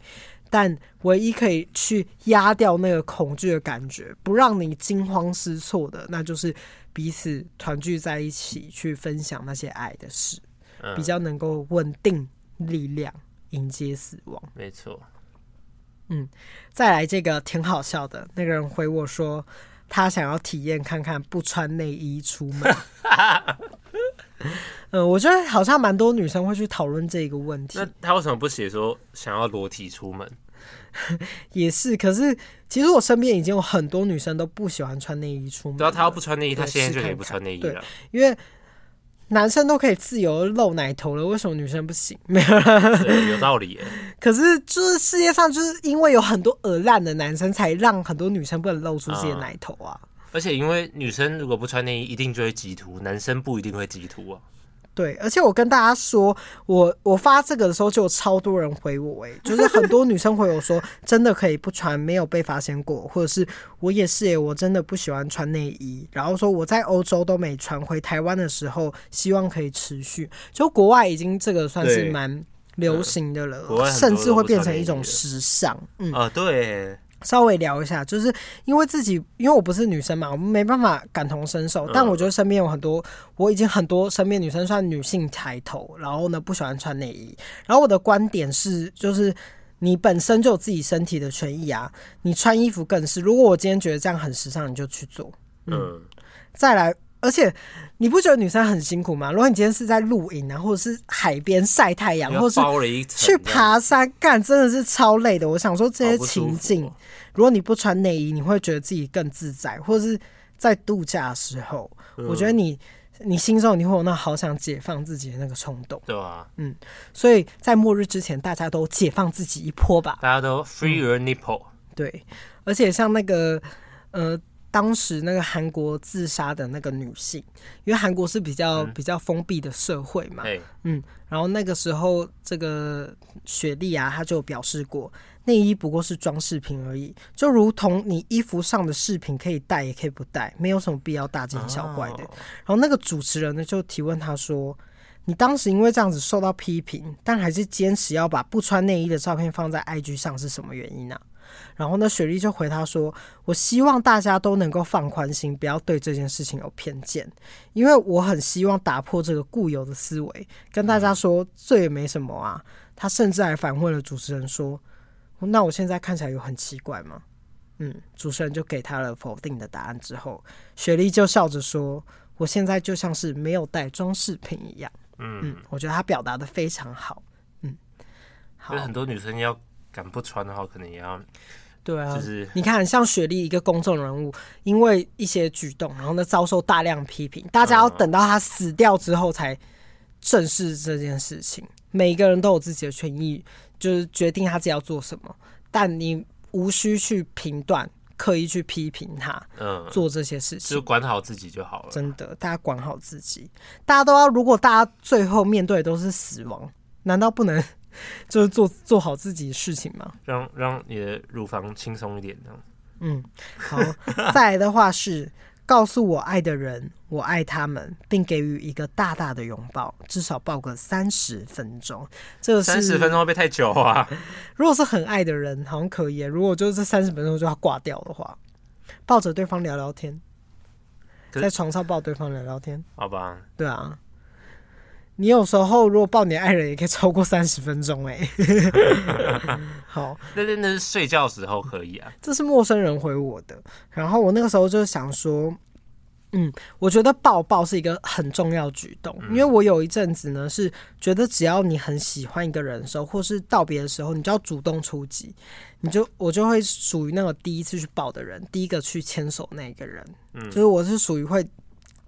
A: 但唯一可以去压掉那个恐惧的感觉，不让你惊慌失措的，那就是彼此团聚在一起，去分享那些爱的事，嗯、比较能够稳定力量，迎接死亡。
B: 没错。
A: 嗯，再来这个挺好笑的，那个人回我说。他想要体验看看不穿内衣出门。嗯，我觉得好像蛮多女生会去讨论这个问题。
B: 那他为什么不写说想要裸体出门？
A: 也是，可是其实我身边已经有很多女生都不喜欢穿内衣出门。
B: 只要她要不穿内衣，她现在就可以不穿内衣了。
A: 因为男生都可以自由露奶头了，为什么女生不行？没有，
B: 有道理耶。
A: 可是，就是世界上就是因为有很多耳烂的男生，才让很多女生不能露出自己的奶头啊。
B: 而且，因为女生如果不穿内衣，一定就会激凸，男生不一定会激凸啊。
A: 对，而且我跟大家说，我我发这个的时候就有超多人回我，哎，就是很多女生回我说，真的可以不穿，没有被发现过，或者是我也是，哎，我真的不喜欢穿内衣，然后说我在欧洲都没穿，回台湾的时候希望可以持续，就国外已经这个算是蛮流行的了，嗯、甚至会变成一种时尚，嗯。
B: 啊，对。
A: 稍微聊一下，就是因为自己，因为我不是女生嘛，我们没办法感同身受。但我觉得身边有很多，我已经很多身边女生算女性抬头，然后呢不喜欢穿内衣。然后我的观点是，就是你本身就有自己身体的权益啊，你穿衣服更是。如果我今天觉得这样很时尚，你就去做。嗯，再来。而且你不觉得女生很辛苦吗？如果你今天是在露营啊，或者是海边晒太阳，或者是去爬山干，真的是超累的。我想说这些情境，如果你不穿内衣，你会觉得自己更自在，或者是在度假的时候，我觉得你你心中你会有那好想解放自己的那个冲动，
B: 对啊，
A: 嗯，所以在末日之前，大家都解放自己一波吧，
B: 大家都 free your nipple，
A: 对，而且像那个呃。当时那个韩国自杀的那个女性，因为韩国是比较、嗯、比较封闭的社会嘛，嗯，然后那个时候这个雪莉啊，她就表示过，内衣不过是装饰品而已，就如同你衣服上的饰品可以戴也可以不戴，没有什么必要大惊小怪的。哦、然后那个主持人呢就提问他说：“你当时因为这样子受到批评，但还是坚持要把不穿内衣的照片放在 IG 上，是什么原因呢、啊？”然后呢，雪莉就回他说：“我希望大家都能够放宽心，不要对这件事情有偏见，因为我很希望打破这个固有的思维，跟大家说这也没什么啊。”他甚至还反问了主持人说：“那我现在看起来有很奇怪吗？”嗯，主持人就给他了否定的答案之后，雪莉就笑着说：“我现在就像是没有带装饰品一样。”嗯嗯，我觉得他表达的非常好。嗯，好，
B: 很多女生要。敢不穿的话，可能也要。
A: 对啊，就是你看，像雪莉一个公众人物，因为一些举动，然后呢遭受大量批评，大家要等到她死掉之后才正视这件事情。每一个人都有自己的权益，就是决定他自己要做什么，但你无需去评断、刻意去批评他。嗯，做这些事情，
B: 就管好自己就好了。
A: 真的，大家管好自己，大家都要。如果大家最后面对的都是死亡，难道不能？就是做做好自己的事情吗，
B: 让让你的乳房轻松一点，这样。
A: 嗯，好。再来的话是告诉我爱的人，我爱他们，并给予一个大大的拥抱，至少抱个三十分钟。这个
B: 三十分钟会不会太久啊？
A: 如果是很爱的人，好像可以。如果就是这三十分钟就要挂掉的话，抱着对方聊聊天，在床上抱对方聊聊天，
B: 好吧？
A: 对啊。你有时候如果抱你的爱人，也可以超过三十分钟哎。好，
B: 那真的是睡觉时候可以啊。
A: 这是陌生人回我的，然后我那个时候就想说，嗯，我觉得抱抱是一个很重要举动，因为我有一阵子呢是觉得只要你很喜欢一个人的时候，或是道别的时候，你就要主动出击，你就我就会属于那个第一次去抱的人，第一个去牵手那个人，嗯，就是我是属于会。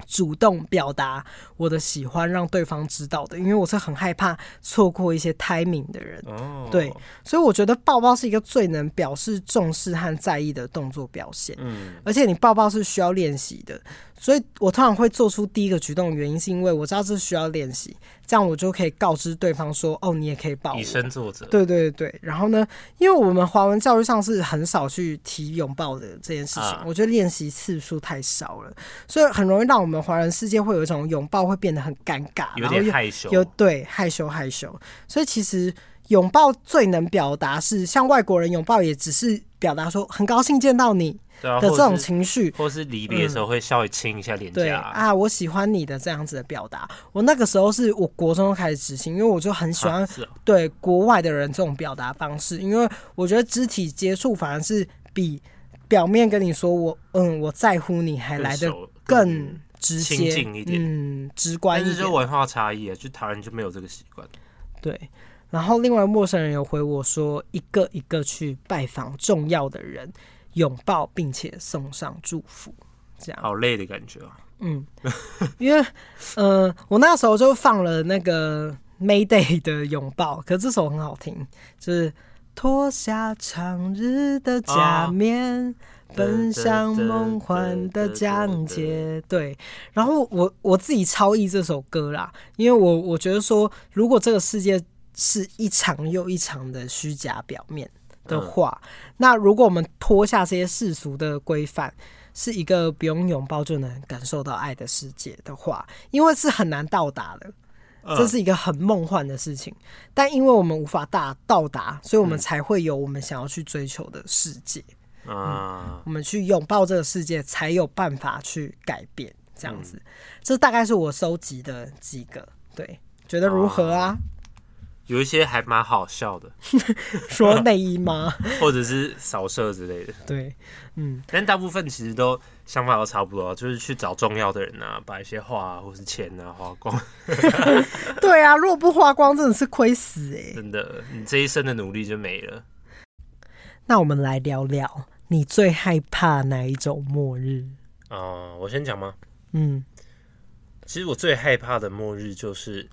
A: 主动表达我的喜欢，让对方知道的，因为我是很害怕错过一些 timing 的人。哦，对，所以我觉得抱抱是一个最能表示重视和在意的动作表现。嗯，而且你抱抱是需要练习的。所以我通常会做出第一个举动的原因，是因为我知道这需要练习，这样我就可以告知对方说：“哦，你也可以抱我。”以
B: 身作则。
A: 对对对。然后呢，因为我们华文教育上是很少去提拥抱的这件事情，啊、我觉得练习次数太少了，所以很容易让我们华人世界会有一种拥抱会变得很尴尬，
B: 有点害羞，
A: 有对害羞害羞。所以其实拥抱最能表达是，像外国人拥抱也只是表达说很高兴见到你。的这种情绪，
B: 或是离别的时候会稍微亲一下脸颊、嗯。对
A: 啊，我喜欢你的这样子的表达。我那个时候是我国中开始执行，因为我就很喜欢对国外的人这种表达方式，因为我觉得肢体接触反而是比表面跟你说我嗯我在乎你还来得更直接、近一点，嗯，直观一点。但是就
B: 文化差异啊，就台湾就没有这个习惯。
A: 对，然后另外陌生人有回我说，一个一个去拜访重要的人。拥抱并且送上祝福，这样
B: 好累的感觉哦。
A: 嗯，因为呃，我那时候就放了那个 Mayday 的拥抱，可这首很好听，就是脱下长日的假面，哦、奔向梦幻的疆界。对，然后我我自己超译这首歌啦，因为我我觉得说，如果这个世界是一场又一场的虚假表面。的话，那如果我们脱下这些世俗的规范，是一个不用拥抱就能感受到爱的世界的话，因为是很难到达的，这是一个很梦幻的事情。但因为我们无法大到达，所以我们才会有我们想要去追求的世界。嗯，我们去拥抱这个世界，才有办法去改变。这样子，这大概是我收集的几个。对，觉得如何啊？
B: 有一些还蛮好笑的，
A: 说内衣吗？
B: 或者是扫射之类的。
A: 对，嗯，
B: 但大部分其实都想法都差不多，就是去找重要的人啊，把一些话啊或是钱啊花光。
A: 对啊，如果不花光，真的是亏死哎、欸！
B: 真的，你这一生的努力就没了。
A: 那我们来聊聊，你最害怕哪一种末日？
B: 啊、呃，我先讲吗？
A: 嗯，
B: 其实我最害怕的末日就是。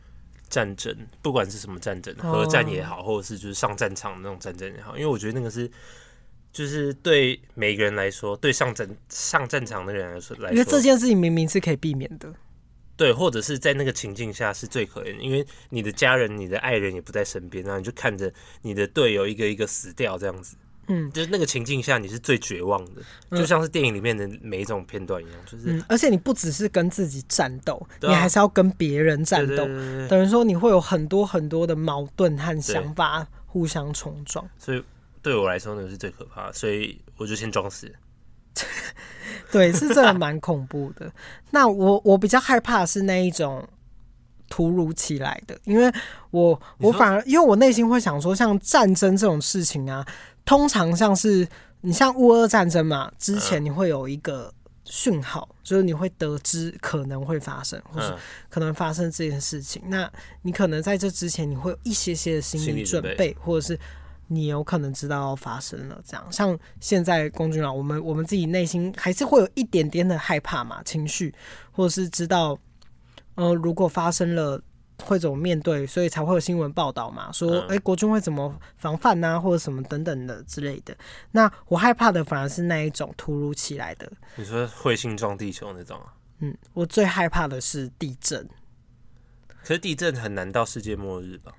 B: 战争，不管是什么战争，核战也好，或者是就是上战场的那种战争也好，因为我觉得那个是就是对每个人来说，对上战上战场的人来说，来说，
A: 因为这件事情明明是可以避免的。
B: 对，或者是在那个情境下是最可怜，因为你的家人、你的爱人也不在身边，然后你就看着你的队友一个一个死掉，这样子。嗯，就是那个情境下你是最绝望的，嗯、就像是电影里面的每一种片段一样，就是、嗯。
A: 而且你不只是跟自己战斗，啊、你还是要跟别人战斗，等于说你会有很多很多的矛盾和想法互相冲撞。
B: 所以对我来说，那个是最可怕的，所以我就先装死。
A: 对，是真的蛮恐怖的。那我我比较害怕的是那一种突如其来的，因为我我反而因为我内心会想说，像战争这种事情啊。通常像是你像乌俄战争嘛，之前你会有一个讯号，嗯、就是你会得知可能会发生，或是可能发生这件事情。嗯、那你可能在这之前，你会有一些些的心理准备，准备或者是你有可能知道要发生了这样。像现在公军啊，我们我们自己内心还是会有一点点的害怕嘛，情绪，或者是知道，呃，如果发生了。会怎么面对，所以才会有新闻报道嘛？说，哎、嗯欸，国军会怎么防范呐、啊，或者什么等等的之类的。那我害怕的反而是那一种突如其来的。
B: 你说彗星撞地球那种啊？
A: 嗯，我最害怕的是地震。
B: 可是地震很难到世界末日吧？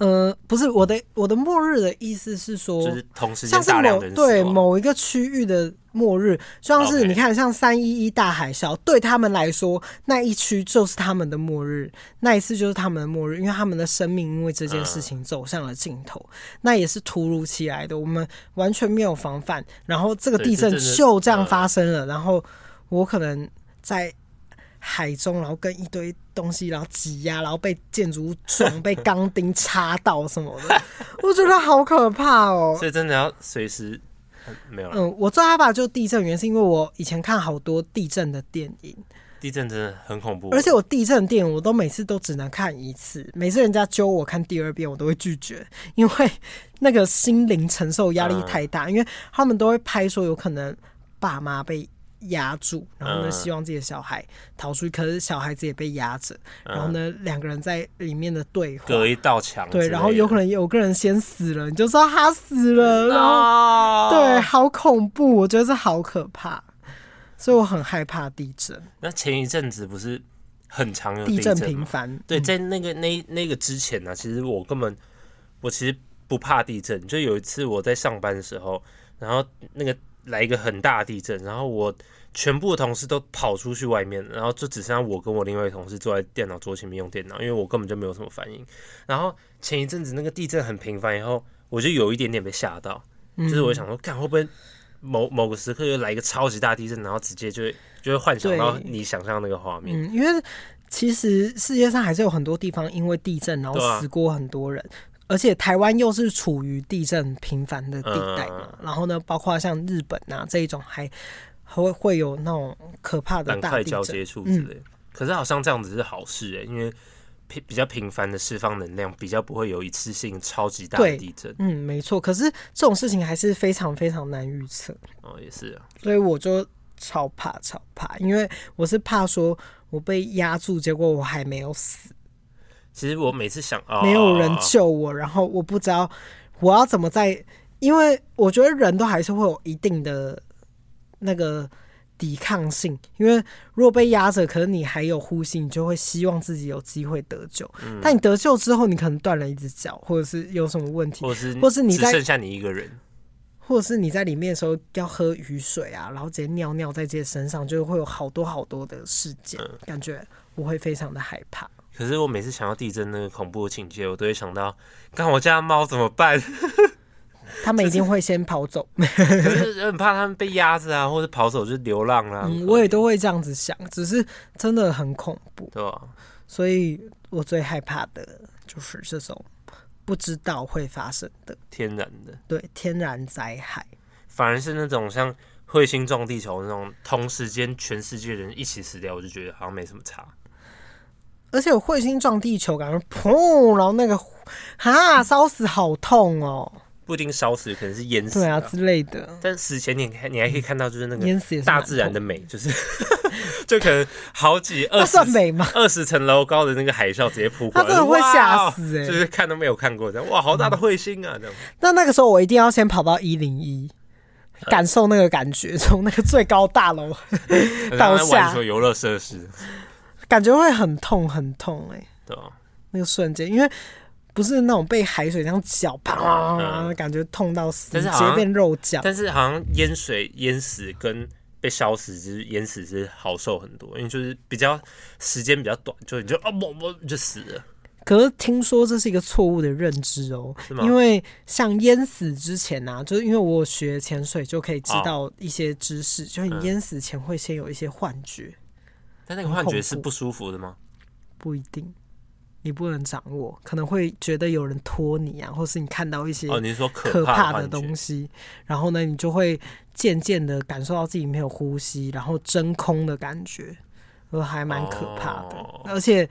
A: 呃，不是我的我的末日的意思是说，
B: 就是同时
A: 像是某对某一个区域的末日，就像是你看像三一一大海啸.对他们来说那一区就是他们的末日，那一次就是他们的末日，因为他们的生命因为这件事情走向了尽头，嗯、那也是突如其来的，我们完全没有防范，然后这个地震就这样发生了，然后我可能在。海中，然后跟一堆东西，然后挤压，然后被建筑物撞，被钢钉插到什么的，我觉得好可怕哦。
B: 所以真的要随时没有了。
A: 嗯，我最害怕就是地震，原因是因为我以前看好多地震的电影，
B: 地震真的很恐怖。
A: 而且我地震电影我都每次都只能看一次，每次人家揪我看第二遍，我都会拒绝，因为那个心灵承受压力太大，嗯、因为他们都会拍说有可能爸妈被。压住，然后呢，希望自己的小孩逃出去，可是小孩子也被压着，然后呢，两个人在里面的对话，
B: 隔一道墙，
A: 对，然后有可能有个人先死了，你就知道他死了，然后对，好恐怖，我觉得这好可怕，所以我很害怕地震。
B: 那前一阵子不是很常有
A: 地震频繁？
B: 对，在那个那那个之前呢，其实我根本我其实不怕地震，就有一次我在上班的时候，然后那个。来一个很大的地震，然后我全部的同事都跑出去外面，然后就只剩下我跟我另外一个同事坐在电脑桌前面用电脑，因为我根本就没有什么反应。然后前一阵子那个地震很频繁，以后我就有一点点被吓到，嗯、就是我想说，看会不会某某个时刻又来一个超级大地震，然后直接就会就会幻想到你想象那个画面。
A: 嗯，因为其实世界上还是有很多地方因为地震然后死过很多人。而且台湾又是处于地震频繁的地带嘛，嗯、然后呢，包括像日本啊这一种还还会会有那种可怕的大地震
B: 接触之类。嗯、可是好像这样子是好事哎、欸，因为频比较频繁的释放能量，比较不会有一次性超级大的地震。
A: 嗯，没错。可是这种事情还是非常非常难预测。
B: 哦，也是啊。
A: 所以我就超怕超怕，因为我是怕说我被压住，结果我还没有死。
B: 其实我每次想，
A: 没有人救我，然后我不知道我要怎么在，因为我觉得人都还是会有一定的那个抵抗性，因为如果被压着，可能你还有呼吸，你就会希望自己有机会得救。嗯、但你得救之后，你可能断了一只脚，或者是有什么问题，
B: 或是
A: 或是
B: 只剩下你一个人，
A: 或者是你在里面的时候要喝雨水啊，然后直接尿尿在自己身上，就会有好多好多的事件，嗯、感觉我会非常的害怕。
B: 可是我每次想到地震那个恐怖的情节，我都会想到，看我家猫怎么办？
A: 他们一定会先跑走，
B: 就是很怕他们被压着啊，或者跑走就流浪啊。
A: 嗯，我也都会这样子想，只是真的很恐怖，
B: 对吧？
A: 所以我最害怕的就是这种不知道会发生的
B: 天然的，
A: 对，天然灾害，
B: 反而是那种像彗星撞地球那种，同时间全世界人一起死掉，我就觉得好像没什么差。
A: 而且有彗星撞地球，感觉 砰，然后那个哈烧死好痛哦！
B: 不一定烧死，可能是淹死，
A: 对啊之类的。
B: 但死前你看，你还可以看到就是那个淹死大自然的美，就是 就可能好几二十
A: 美吗？
B: 二十层楼高的那个海啸直接扑过来，
A: 他真的会吓死哎！
B: 就是看都没有看过这样，哇，好大的彗星啊！这样。
A: 那那个时候我一定要先跑到一零一，感受那个感觉，从那个最高大楼到下
B: 游乐设施，
A: 感觉会很痛很痛哎、欸。
B: 对啊，
A: 那个瞬间，因为不是那种被海水这样搅，啪、嗯，感觉痛到死，直接变肉酱。
B: 但是好像淹水淹死跟被烧死，就是淹死是好受很多，因为就是比较时间比较短，就你就啊不不就死了。
A: 可是听说这是一个错误的认知哦，因为像淹死之前啊，就是因为我学潜水就可以知道一些知识，就是你淹死前会先有一些幻觉，
B: 但那个幻觉是不舒服的吗？
A: 不一定，你不能掌握，可能会觉得有人拖你啊，或是你看到一些哦，你说可怕的东西，然后呢，你就会渐渐的感受到自己没有呼吸，然后真空的感觉，呃，还蛮可怕的，而且。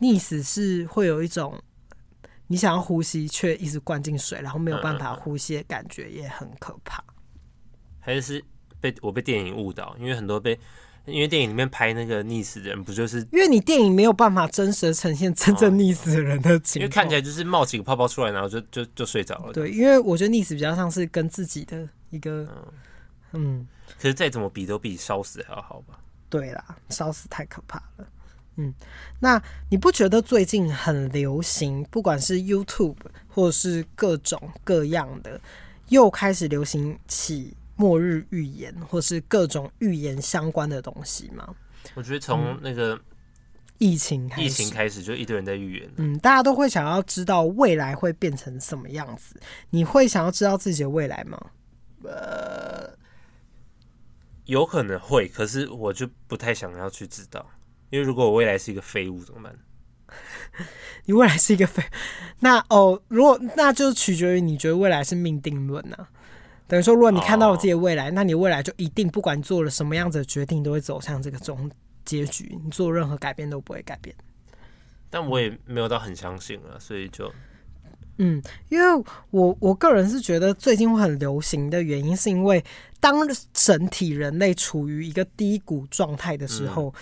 A: 溺死是会有一种你想要呼吸却一直灌进水，然后没有办法呼吸的感觉，也很可怕。
B: 还是被我被电影误导，因为很多被因为电影里面拍那个溺死的人，不就是
A: 因为你电影没有办法真实的呈现真正溺死的人的情况，
B: 因为看起来就是冒几个泡泡出来，然后就就就睡着了。
A: 对，因为我觉得溺死比较像是跟自己的一个嗯，
B: 可是再怎么比都比烧死还要好吧？
A: 对啦，烧死太可怕了。嗯，那你不觉得最近很流行，不管是 YouTube 或者是各种各样的，又开始流行起末日预言，或是各种预言相关的东西吗？
B: 我觉得从那个
A: 疫情
B: 疫情开始，就一堆人在预言。
A: 嗯，大家都会想要知道未来会变成什么样子。你会想要知道自己的未来吗？
B: 呃，有可能会，可是我就不太想要去知道。因为如果我未来是一个废物怎么办？
A: 你未来是一个废，那哦，如果那就取决于你觉得未来是命定论呢、啊？等于说，如果你看到了自己的未来，哦、那你未来就一定不管做了什么样子的决定，都会走向这个终结局。你做任何改变都不会改变。
B: 但我也没有到很相信啊，所以就
A: 嗯，因为我我个人是觉得最近会很流行的原因，是因为当整体人类处于一个低谷状态的时候。嗯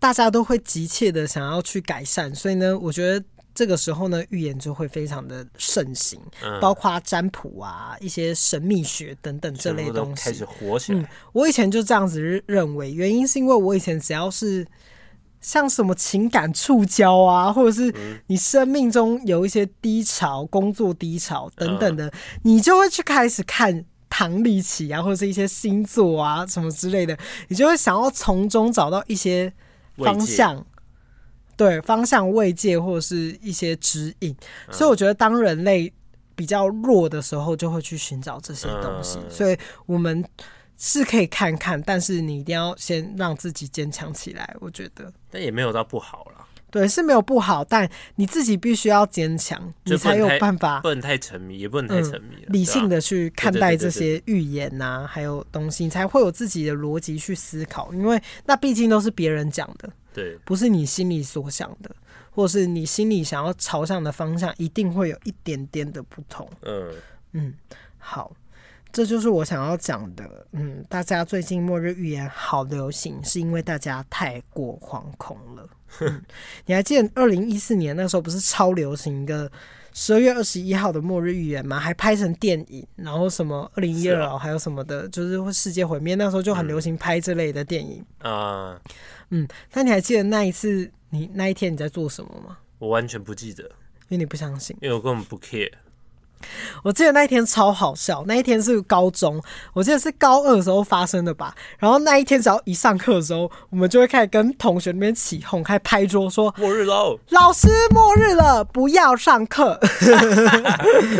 A: 大家都会急切的想要去改善，所以呢，我觉得这个时候呢，预言就会非常的盛行，嗯、包括占卜啊、一些神秘学等等这类东西
B: 开始火起来。
A: 嗯，我以前就这样子认为，原因是因为我以前只要是像什么情感触礁啊，或者是你生命中有一些低潮、工作低潮等等的，嗯、你就会去开始看唐立奇啊，或者是一些星座啊什么之类的，你就会想要从中找到一些。方向，对方向慰藉或者是一些指引，嗯、所以我觉得当人类比较弱的时候，就会去寻找这些东西。嗯、所以我们是可以看看，但是你一定要先让自己坚强起来。我觉得，
B: 但也没有到不好了。
A: 对，是没有不好，但你自己必须要坚强，你才有办法。
B: 不能太沉迷，也不能太沉迷、
A: 嗯，理性的去看待这些预言呐、啊，还有东西，你才会有自己的逻辑去思考。因为那毕竟都是别人讲的，
B: 对，
A: 不是你心里所想的，或是你心里想要朝向的方向，一定会有一点点的不同。嗯嗯，好。这就是我想要讲的。嗯，大家最近末日预言好流行，是因为大家太过惶恐了。嗯，你还记得二零一四年那时候不是超流行一个十二月二十一号的末日预言嘛？还拍成电影，然后什么二零一二还有什么的，就是会世界毁灭。那时候就很流行拍这类的电影啊。嗯，那你还记得那一次你那一天你在做什么吗？
B: 我完全不记得，
A: 因为你不相信，
B: 因为我根本不 care。
A: 我记得那一天超好笑，那一天是高中，我记得是高二的时候发生的吧。然后那一天只要一上课的时候，我们就会开始跟同学那边起哄，开始拍桌说：“
B: 末日喽！
A: 老师，末日了，不要上课。”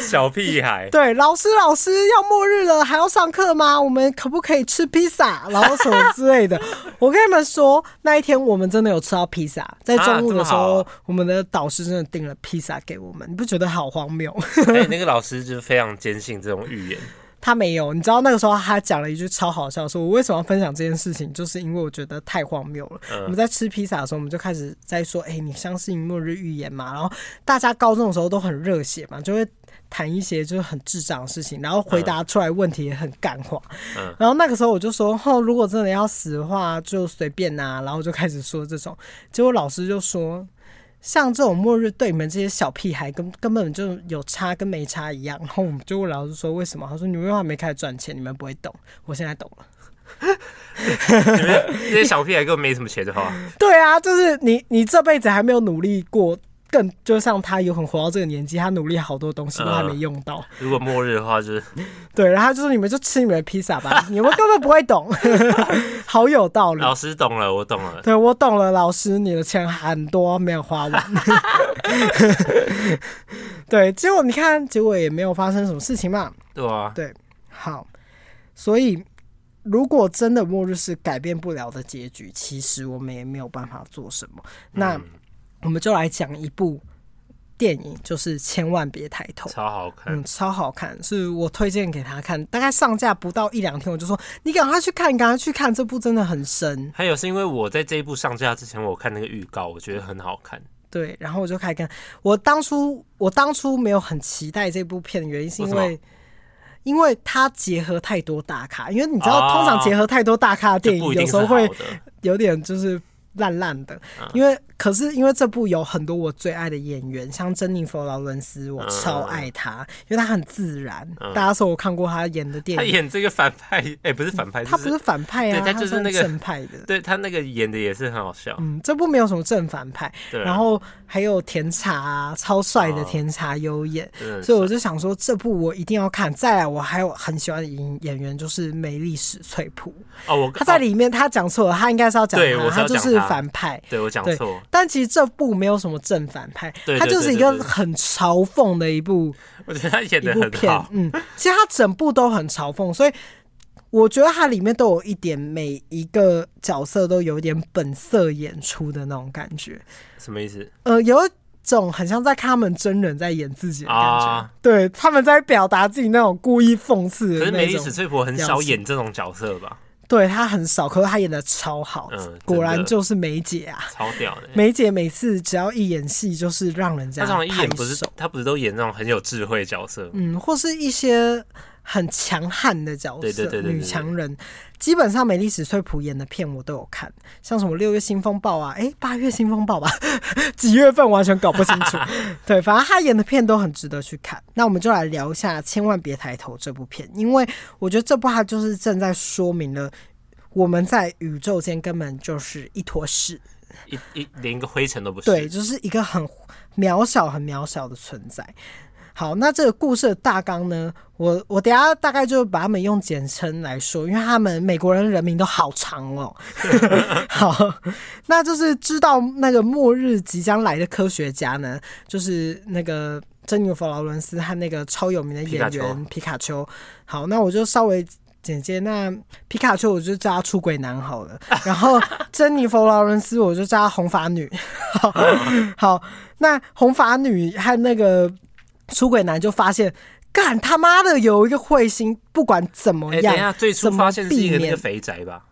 B: 小屁孩，
A: 对，老师，老师要末日了，还要上课吗？我们可不可以吃披萨，然后什么之类的？我跟你们说，那一天我们真的有吃到披萨，在中午的时候，啊、我们的导师真的订了披萨给我们，你不觉得好荒谬？
B: 哎、欸，那个 老师就是非常坚信这种预言。
A: 他没有，你知道那个时候他讲了一句超好笑，说我为什么要分享这件事情，就是因为我觉得太荒谬了。嗯、我们在吃披萨的时候，我们就开始在说：“哎、欸，你相信末日预言吗？”然后大家高中的时候都很热血嘛，就会谈一些就是很智障的事情，然后回答出来问题也很干话。嗯、然后那个时候我就说：“哦，如果真的要死的话，就随便呐。”然后就开始说这种，结果老师就说。像这种末日对你们这些小屁孩根根本就有差跟没差一样。然后我们就问老师说为什么？他说你们还没开始赚钱，你们不会懂。我现在懂了。
B: 你们这些小屁孩根本没什么钱的话，
A: 对啊，就是你你这辈子还没有努力过。更就像他有很活到这个年纪，他努力好多东西都还没用到。呃、
B: 如果末日的话，就是
A: 对，然后他就是你们就吃你们的披萨吧，你们根本不会懂，好有道理。
B: 老师懂了，我懂了。
A: 对，我懂了，老师，你的钱很多没有花完。对，结果你看，结果也没有发生什么事情嘛。
B: 对啊，
A: 对，好，所以如果真的末日是改变不了的结局，其实我们也没有办法做什么。那。嗯我们就来讲一部电影，就是千万别抬头，
B: 超好看，
A: 嗯，超好看，是我推荐给他看。大概上架不到一两天，我就说你赶快去看，赶快去看，这部真的很深。
B: 还有是因为我在这一部上架之前，我看那个预告，我觉得很好看。
A: 对，然后我就开始看。我当初我当初没有很期待这部片的原因，是因为，为因为它结合太多大咖，因为你知道，通常结合太多大咖的电影，哦、有时候会有点就是烂烂的，嗯、因为。可是因为这部有很多我最爱的演员，像珍妮佛·劳伦斯，我超爱她，因为她很自然。大家说我看过她演的电影，她
B: 演这个反派，哎，不是反派，
A: 她不是反派啊，
B: 她就是那个
A: 正派的。
B: 对，她那个演的也是很好笑。
A: 嗯，这部没有什么正反派，然后还有甜茶啊，超帅的甜茶优演，所以我就想说这部我一定要看。再来，我还有很喜欢的演演员就是梅丽史翠普
B: 哦，我
A: 她在里面，她讲错了，她应该是要讲她，她就是反派，
B: 对我讲错。
A: 但其实这部没有什么正反派，它就是一个很嘲讽的一部。
B: 我觉得他演的很好，
A: 嗯，其实他整部都很嘲讽，所以我觉得它里面都有一点，每一个角色都有一点本色演出的那种感觉。
B: 什么意思？
A: 呃，有一种很像在看他们真人在演自己的感觉，啊、对，他们在表达自己那种故意讽刺。
B: 可是梅丽史翠普很少演这种角色吧？
A: 对他很少，可是他演的超好，嗯、果然就是梅姐啊，
B: 超屌的。
A: 梅姐每次只要一演戏，就是让人家拍手。他
B: 不是，她不是都演那种很有智慧角色，
A: 嗯，或是一些很强悍的角色，女强人。基本上美丽史翠普演的片我都有看，像什么六月新风暴啊，哎，八月新风暴吧，几月份完全搞不清楚。对，反正她演的片都很值得去看。那我们就来聊一下《千万别抬头》这部片，因为我觉得这部它就是正在说明了我们在宇宙间根本就是一坨屎，
B: 一一连一个灰尘都不是。
A: 对，就是一个很渺小、很渺小的存在。好，那这个故事的大纲呢？我我等下大概就把他们用简称来说，因为他们美国人人名都好长哦。好，那就是知道那个末日即将来的科学家呢，就是那个珍妮弗劳伦斯和那个超有名的演员皮卡丘。好，那我就稍微简介。那皮卡丘我就叫他出轨男好了，然后珍妮佛劳伦斯我就叫他红发女。好，好，那红发女和那个。出轨男就发现，干他妈的有一个彗星，不管怎么样，欸、等一下
B: 最初发现是一个那个肥宅吧？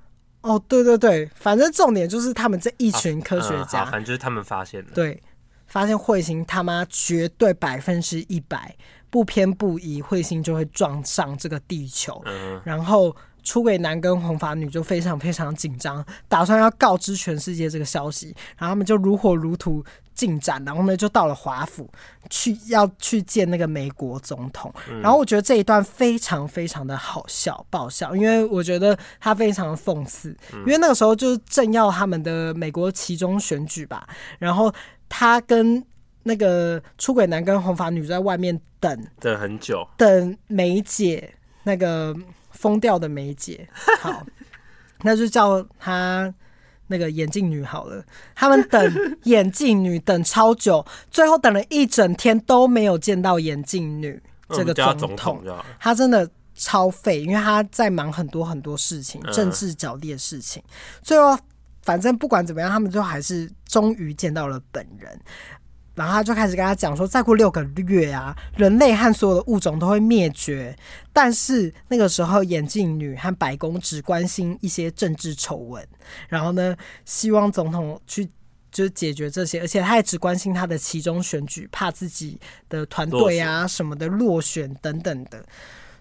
A: 哦，对对对，反正重点就是他们这一群科学家，
B: 啊嗯、反正就是他们发现的，
A: 对，发现彗星他妈绝对百分之一百不偏不倚，彗星就会撞上这个地球，嗯、然后。出轨男跟红发女就非常非常紧张，打算要告知全世界这个消息，然后他们就如火如荼进展，然后呢就到了华府去要去见那个美国总统。嗯、然后我觉得这一段非常非常的好笑爆笑，因为我觉得他非常的讽刺，因为那个时候就是正要他们的美国其中选举吧，然后他跟那个出轨男跟红发女在外面等
B: 等很久，
A: 等梅姐那个。疯掉的梅姐，好，那就叫她那个眼镜女好了。他们等眼镜女等超久，最后等了一整天都没有见到眼镜女这个总统。他真的超废，因为他在忙很多很多事情，政治角力的事情。最后，反正不管怎么样，他们最后还是终于见到了本人。然后他就开始跟他讲说，再过六个月啊，人类和所有的物种都会灭绝。但是那个时候，眼镜女和白宫只关心一些政治丑闻，然后呢，希望总统去就是解决这些，而且他也只关心他的其中选举，怕自己的团队啊什么的落选等等的。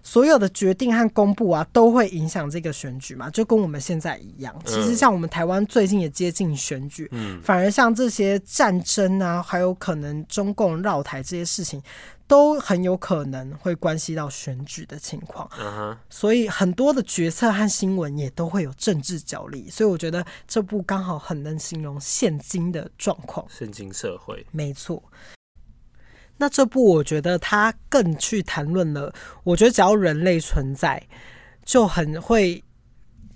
A: 所有的决定和公布啊，都会影响这个选举嘛，就跟我们现在一样。其实像我们台湾最近也接近选举，嗯，反而像这些战争啊，还有可能中共绕台这些事情，都很有可能会关系到选举的情况。嗯，所以很多的决策和新闻也都会有政治角力。所以我觉得这部刚好很能形容现今的状况，
B: 现今社会，
A: 没错。那这部我觉得他更去谈论了，我觉得只要人类存在，就很会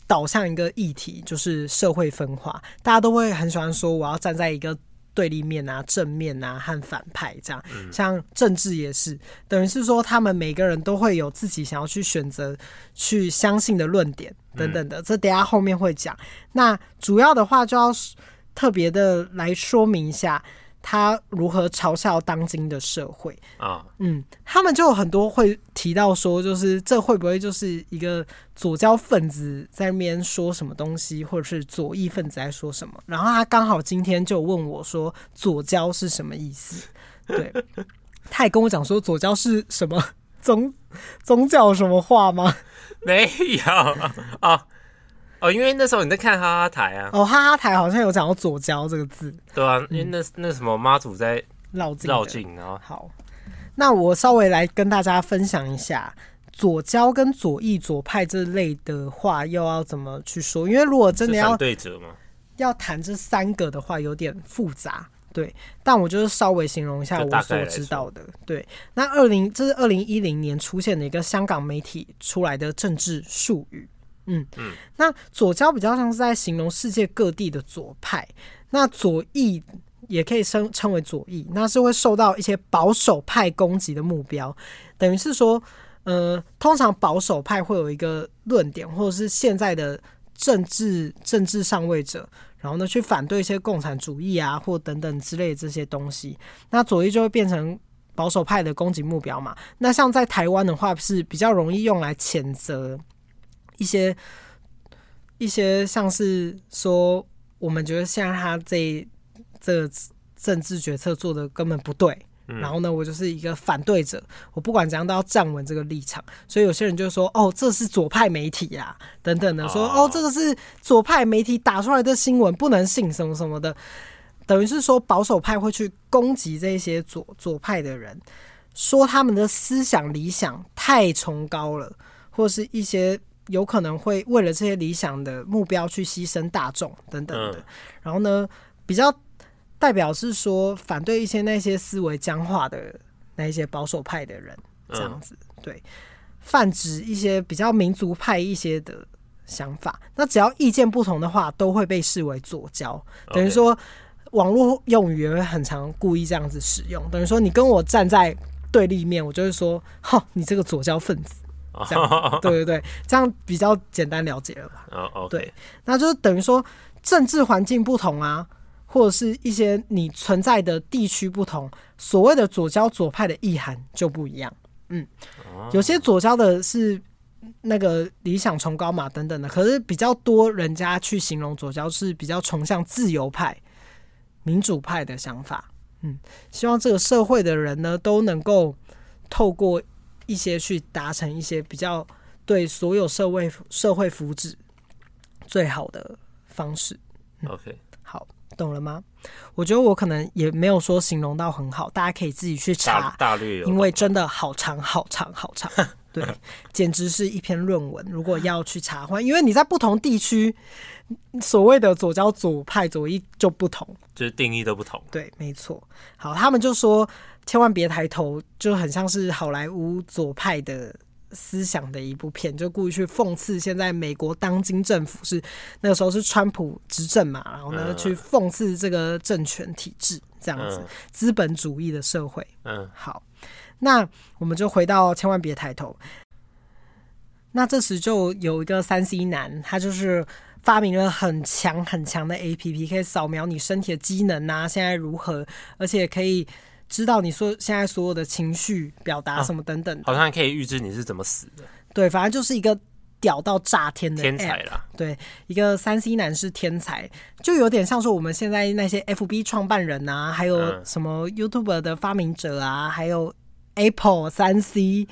A: 导向一个议题，就是社会分化。大家都会很喜欢说，我要站在一个对立面啊、正面啊和反派这样。像政治也是，等于是说他们每个人都会有自己想要去选择、去相信的论点等等的。这等下后面会讲。那主要的话就要特别的来说明一下。他如何嘲笑当今的社会啊？嗯，他们就有很多会提到说，就是这会不会就是一个左交分子在那边说什么东西，或者是左翼分子在说什么？然后他刚好今天就问我说，左交是什么意思？对，他也跟我讲说，左交是什么 宗宗教什么话吗？
B: 没有啊。哦，因为那时候你在看哈哈台啊。
A: 哦，哈哈台好像有讲到左交这个字。
B: 对啊，因为那那什么妈祖在绕境绕境啊。
A: 好，那我稍微来跟大家分享一下左交跟左翼左派这类的话，又要怎么去说？因为如果真的要
B: 对折吗？
A: 要谈这三个的话，有点复杂。对，但我就是稍微形容一下我所知道的。对，那二零这是二零一零年出现的一个香港媒体出来的政治术语。嗯嗯，那左交比较像是在形容世界各地的左派，那左翼也可以称称为左翼，那是会受到一些保守派攻击的目标，等于是说，呃，通常保守派会有一个论点，或者是现在的政治政治上位者，然后呢去反对一些共产主义啊，或等等之类的这些东西，那左翼就会变成保守派的攻击目标嘛。那像在台湾的话，是比较容易用来谴责。一些一些像是说，我们觉得现在他这这政治决策做的根本不对，嗯，然后呢，我就是一个反对者，我不管怎样都要站稳这个立场。所以有些人就说，哦，这是左派媒体呀，等等的，说，哦，这个是左派媒体打出来的新闻，不能信什么什么的。等于是说，保守派会去攻击这些左左派的人，说他们的思想理想太崇高了，或是一些。有可能会为了这些理想的目标去牺牲大众等等的，然后呢，比较代表是说反对一些那些思维僵化的那一些保守派的人这样子，对，泛指一些比较民族派一些的想法。那只要意见不同的话，都会被视为左交。等于说，网络用语也会很常故意这样子使用。等于说，你跟我站在对立面，我就会说，哈，你这个左交分子。这样，对对对，这样比较简单了解了吧？哦，oh. 对，那就是等于说政治环境不同啊，或者是一些你存在的地区不同，所谓的左交左派的意涵就不一样。嗯，oh. 有些左交的是那个理想崇高嘛，等等的，可是比较多人家去形容左交是比较崇尚自由派、民主派的想法。嗯，希望这个社会的人呢都能够透过。一些去达成一些比较对所有社会社会福祉最好的方式。嗯、
B: OK，
A: 好，懂了吗？我觉得我可能也没有说形容到很好，大家可以自己去查。
B: 大，大略有，
A: 因为真的好长好长好长，对，简直是一篇论文。如果要去查的话，因为你在不同地区，所谓的左交左派左翼就不同，
B: 就是定义都不同。
A: 对，没错。好，他们就说。千万别抬头，就很像是好莱坞左派的思想的一部片，就故意去讽刺现在美国当今政府是那个时候是川普执政嘛，然后呢去讽刺这个政权体制这样子资本主义的社会。嗯，好，那我们就回到千万别抬头。那这时就有一个三 C 男，他就是发明了很强很强的 APP，可以扫描你身体的机能啊，现在如何，而且可以。知道你说现在所有的情绪表达什么等等，
B: 好像可以预知你是怎么死的。
A: 对，反正就是一个屌到炸天的
B: 天才啦。
A: 对，一个三 C 男是天才，就有点像说我们现在那些 FB 创办人啊，还有什么 YouTuber 的发明者啊，还有 Apple 三 C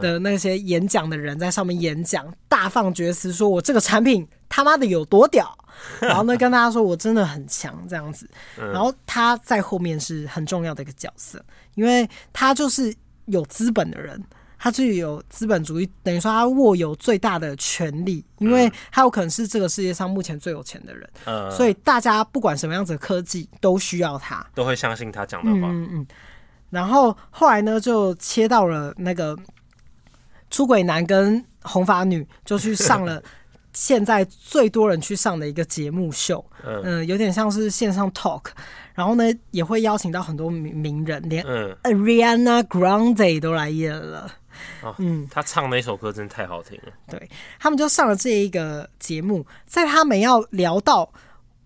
A: 的那些演讲的人在上面演讲，大放厥词，说我这个产品他妈的有多屌，然后呢跟大家说我真的很强这样子。然后他在后面是很重要的一个角色，因为他就是有资本的人。他就有资本主义，等于说他握有最大的权力，因为他有可能是这个世界上目前最有钱的人，嗯，所以大家不管什么样子的科技都需要他，
B: 都会相信他讲的话。
A: 嗯嗯。然后后来呢，就切到了那个出轨男跟红发女，就去上了 现在最多人去上的一个节目秀，嗯，有点像是线上 talk。然后呢，也会邀请到很多名名人，连 Ariana Grande 都来演了。
B: 哦、嗯，他唱那首歌真的太好听了。
A: 对，他们就上了这一个节目，在他们要聊到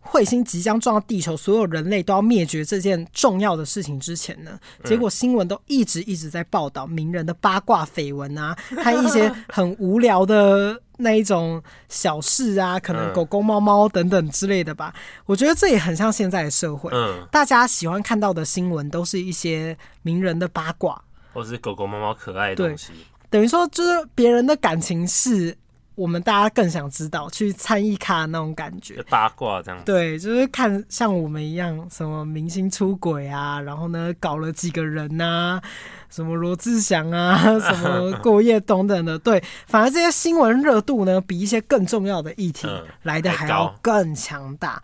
A: 彗星即将撞到地球，所有人类都要灭绝这件重要的事情之前呢，结果新闻都一直一直在报道名人的八卦绯闻啊，还一些很无聊的那一种小事啊，可能狗狗、猫猫等等之类的吧。我觉得这也很像现在的社会，嗯，大家喜欢看到的新闻都是一些名人的八卦。
B: 或是狗狗、猫猫可爱的东西，
A: 等于说就是别人的感情事，我们大家更想知道，去参一卡那种感觉，
B: 八卦这样。
A: 对，就是看像我们一样，什么明星出轨啊，然后呢搞了几个人呐、啊，什么罗志祥啊，什么过夜等等的。对，反而这些新闻热度呢，比一些更重要的议题来的还要更强大。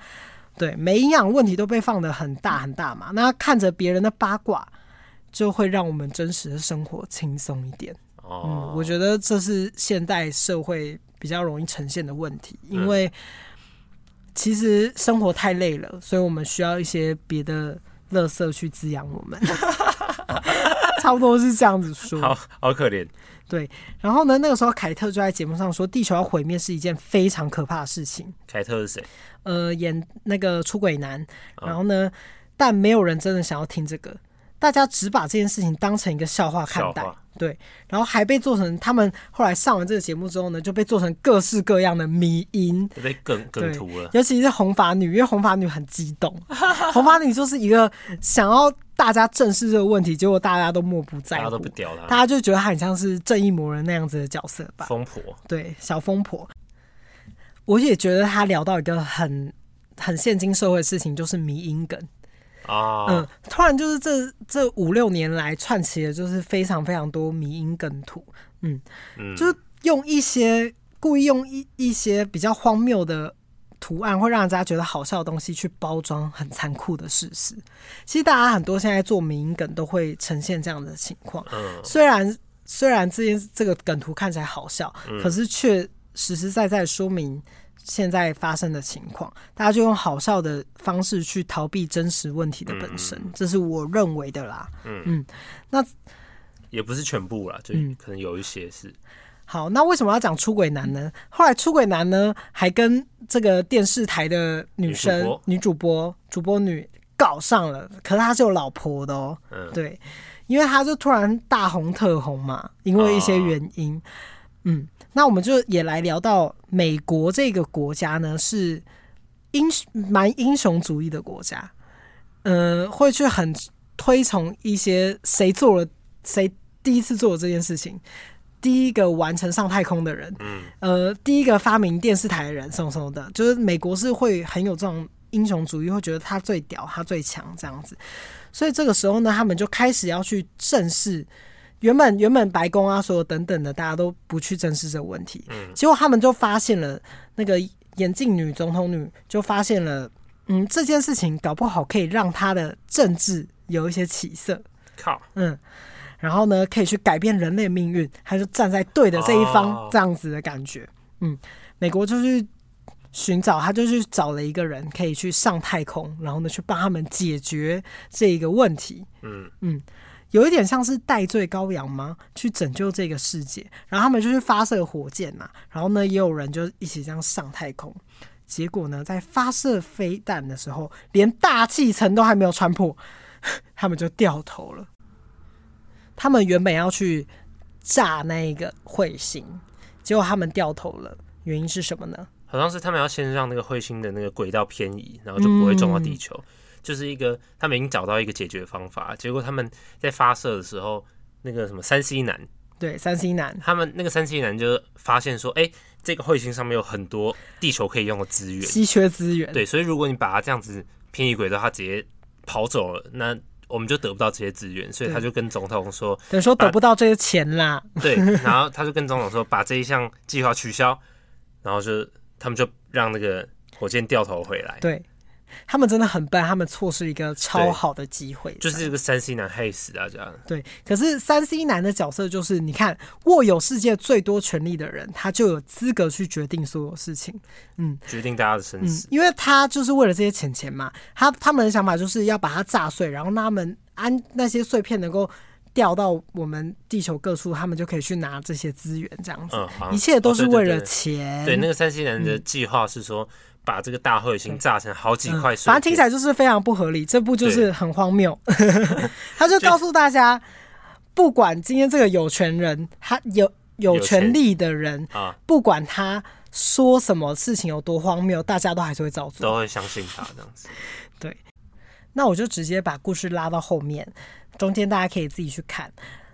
A: 对，每一样问题都被放得很大很大嘛，那看着别人的八卦。就会让我们真实的生活轻松一点。哦，嗯，我觉得这是现代社会比较容易呈现的问题，因为其实生活太累了，所以我们需要一些别的乐色去滋养我们。差不多是这样子说。
B: 好好可怜。
A: 对，然后呢，那个时候凯特就在节目上说，地球要毁灭是一件非常可怕的事情。
B: 凯特是谁？
A: 呃，演那个出轨男。然后呢，但没有人真的想要听这个。大家只把这件事情当成一个笑话看待，对，然后还被做成他们后来上完这个节目之后呢，就被做成各式各样的迷因，
B: 被梗梗图了。
A: 尤其是红发女，因为红发女很激动，红发女就是一个想要大家正视这个问题，结果大家都漠不在乎，大家都不屌她，大家就觉得她很像是正义魔人那样子的角色吧，
B: 疯婆，
A: 对，小疯婆。我也觉得他聊到一个很很现今社会的事情，就是迷因梗。
B: 啊，
A: 嗯，突然就是这这五六年来串起的，就是非常非常多迷因梗图，嗯，嗯，就是用一些故意用一一些比较荒谬的图案，会让人家觉得好笑的东西去包装很残酷的事实。其实大家很多现在做迷因梗都会呈现这样的情况，嗯，虽然虽然这件这个梗图看起来好笑，嗯，可是却实实在在说明。现在发生的情况，大家就用好笑的方式去逃避真实问题的本身，嗯、这是我认为的啦。嗯嗯，那
B: 也不是全部啦，就可能有一些是。嗯、
A: 好，那为什么要讲出轨男呢？后来出轨男呢，还跟这个电视台的女生、女主播、女主播、主播女搞上了，可是他是有老婆的哦、喔。嗯，对，因为他就突然大红特红嘛，因为一些原因。哦、嗯。那我们就也来聊到美国这个国家呢，是英蛮英雄主义的国家，呃，会去很推崇一些谁做了谁第一次做了这件事情，第一个完成上太空的人，嗯，呃，第一个发明电视台的人，什么什么的，就是美国是会很有这种英雄主义，会觉得他最屌，他最强这样子，所以这个时候呢，他们就开始要去正视。原本原本白宫啊，所有等等的，大家都不去正视这个问题。嗯，结果他们就发现了那个眼镜女总统女，就发现了，嗯，这件事情搞不好可以让她的政治有一些起色。
B: 靠，
A: 嗯，然后呢，可以去改变人类命运，他就站在对的这一方，这样子的感觉。嗯，美国就去寻找，他就去找了一个人，可以去上太空，然后呢，去帮他们解决这一个问题。嗯嗯。有一点像是代罪羔羊吗？去拯救这个世界，然后他们就去发射火箭嘛，然后呢，也有人就一起这样上太空。结果呢，在发射飞弹的时候，连大气层都还没有穿破，他们就掉头了。他们原本要去炸那一个彗星，结果他们掉头了，原因是什么呢？
B: 好像是他们要先让那个彗星的那个轨道偏移，然后就不会撞到地球。就是一个他们已经找到一个解决方法，结果他们在发射的时候，那个什么三 C 男，
A: 对三 C 男，
B: 他们那个三 C 男就发现说，哎、欸，这个彗星上面有很多地球可以用的资源，
A: 稀缺资源，
B: 对，所以如果你把它这样子偏移轨道，它直接跑走了，那我们就得不到这些资源，所以他就跟总统说，
A: 等于说得不到这些钱啦，
B: 对，然后他就跟总统说，把这一项计划取消，然后就他们就让那个火箭掉头回来，
A: 对。他们真的很笨，他们错失一个超好的机会，
B: 就是这个三 C 男害死大家。
A: 对，可是三 C 男的角色就是，你看握有世界最多权力的人，他就有资格去决定所有事情，嗯，
B: 决定大家的生死，
A: 嗯，因为他就是为了这些钱钱嘛。他他们的想法就是要把它炸碎，然后让他们安那些碎片能够掉到我们地球各处，他们就可以去拿这些资源，这样子，嗯，一切都是为了钱。
B: 哦，对，那个三 C 男的计划是说。把这个大彗星炸成好几块
A: 反正听起来就是非常不合理。这部就是很荒谬，他就告诉大家，不管今天这个有权人，他有有权利的人啊，不管他说什么事情有多荒谬，大家都还是会照做，
B: 都会相信他这样子。
A: 对，那我就直接把故事拉到后面，中间大家可以自己去看。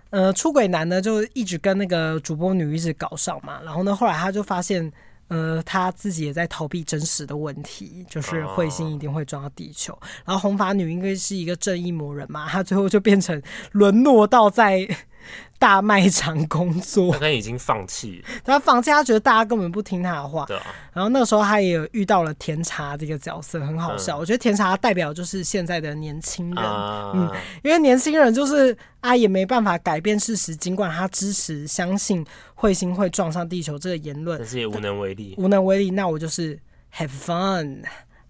A: 呃，出轨男呢就一直跟那个主播女一直搞上嘛，然后呢，后来他就发现。呃，他自己也在逃避真实的问题，就是彗星一定会撞到地球。Oh. 然后红发女应该是一个正义魔人嘛，她最后就变成沦落到在。大卖场工作，
B: 他已经放弃。
A: 他放弃，他觉得大家根本不听他的话。
B: 对啊。
A: 然后那个时候，他也有遇到了甜茶这个角色，很好笑。嗯、我觉得甜茶代表就是现在的年轻人，啊、嗯，因为年轻人就是啊，也没办法改变事实。尽管他支持、相信彗星会撞上地球这个言论，
B: 但是也无能为力。
A: 无能为力，那我就是 have fun。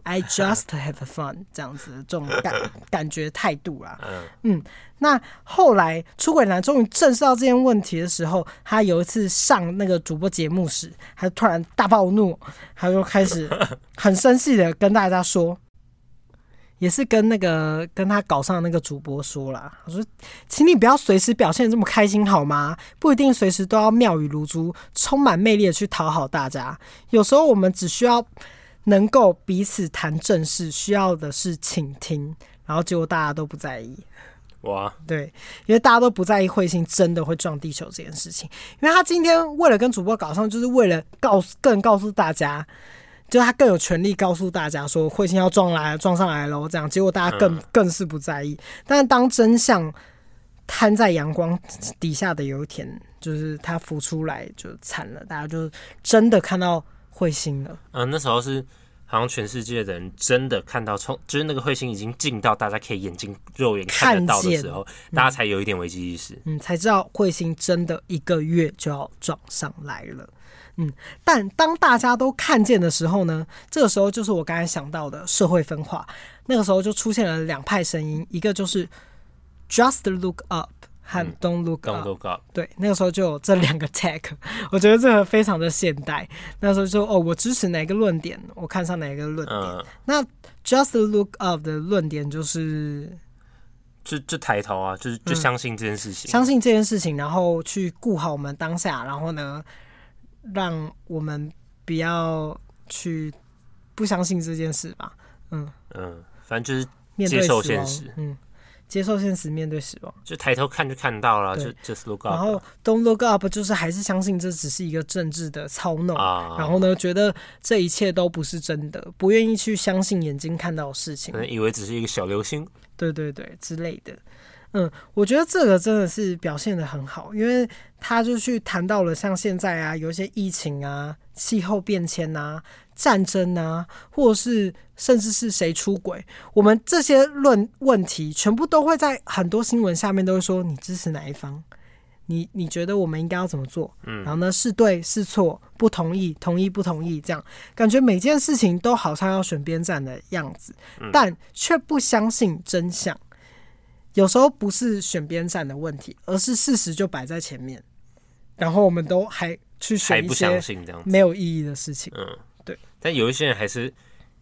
A: I just have fun，这样子这种感感觉态度啦。嗯，那后来出轨男终于正视到这件问题的时候，他有一次上那个主播节目时，他突然大暴怒，他就开始 很生气的跟大家说，也是跟那个跟他搞上那个主播说了，他说，请你不要随时表现这么开心好吗？不一定随时都要妙语如珠、充满魅力的去讨好大家，有时候我们只需要。能够彼此谈正事，需要的是倾听，然后结果大家都不在意。
B: 哇，
A: 对，因为大家都不在意彗星真的会撞地球这件事情，因为他今天为了跟主播搞上，就是为了告诉更告诉大家，就他更有权利告诉大家说彗星要撞来撞上来喽，这样结果大家更、嗯、更是不在意。但是当真相摊在阳光底下的有一天，就是他浮出来就惨了，大家就真的看到。彗星了，
B: 嗯，那时候是好像全世界的人真的看到，从就是那个彗星已经近到大家可以眼睛肉眼看得到的时候，大家才有一点危机意识，
A: 嗯，才知道彗星真的一个月就要撞上来了，嗯，但当大家都看见的时候呢，这个时候就是我刚才想到的社会分化，那个时候就出现了两派声音，一个就是 Just look up。和 Don't look up，、嗯、对，那个时候就有这两个 tag，我觉得这个非常的现代。那时候就哦，我支持哪个论点，我看上哪个论点。嗯、那 Just look up 的论点就是，
B: 就就抬头啊，就是就相信这件事情、嗯，
A: 相信这件事情，然后去顾好我们当下，然后呢，让我们不要去不相信这件事吧。嗯
B: 嗯，反正就是接受现实，嗯。
A: 接受现实，面对死亡，
B: 就抬头看就看到了，就 just look up。
A: 然后 don't look up 就是还是相信这只是一个政治的操弄，啊、然后呢，觉得这一切都不是真的，不愿意去相信眼睛看到的事情，
B: 可能以为只是一个小流星，
A: 对对对之类的。嗯，我觉得这个真的是表现的很好，因为他就去谈到了像现在啊，有一些疫情啊、气候变迁啊、战争啊，或者是甚至是谁出轨，我们这些论问题全部都会在很多新闻下面都会说你支持哪一方，你你觉得我们应该要怎么做？嗯，然后呢，是对是错，不同意同意不同意，这样感觉每件事情都好像要选边站的样子，但却不相信真相。有时候不是选边站的问题，而是事实就摆在前面，然后我们都还去选一些没有意义的事情。嗯，对。
B: 但有一些人还是，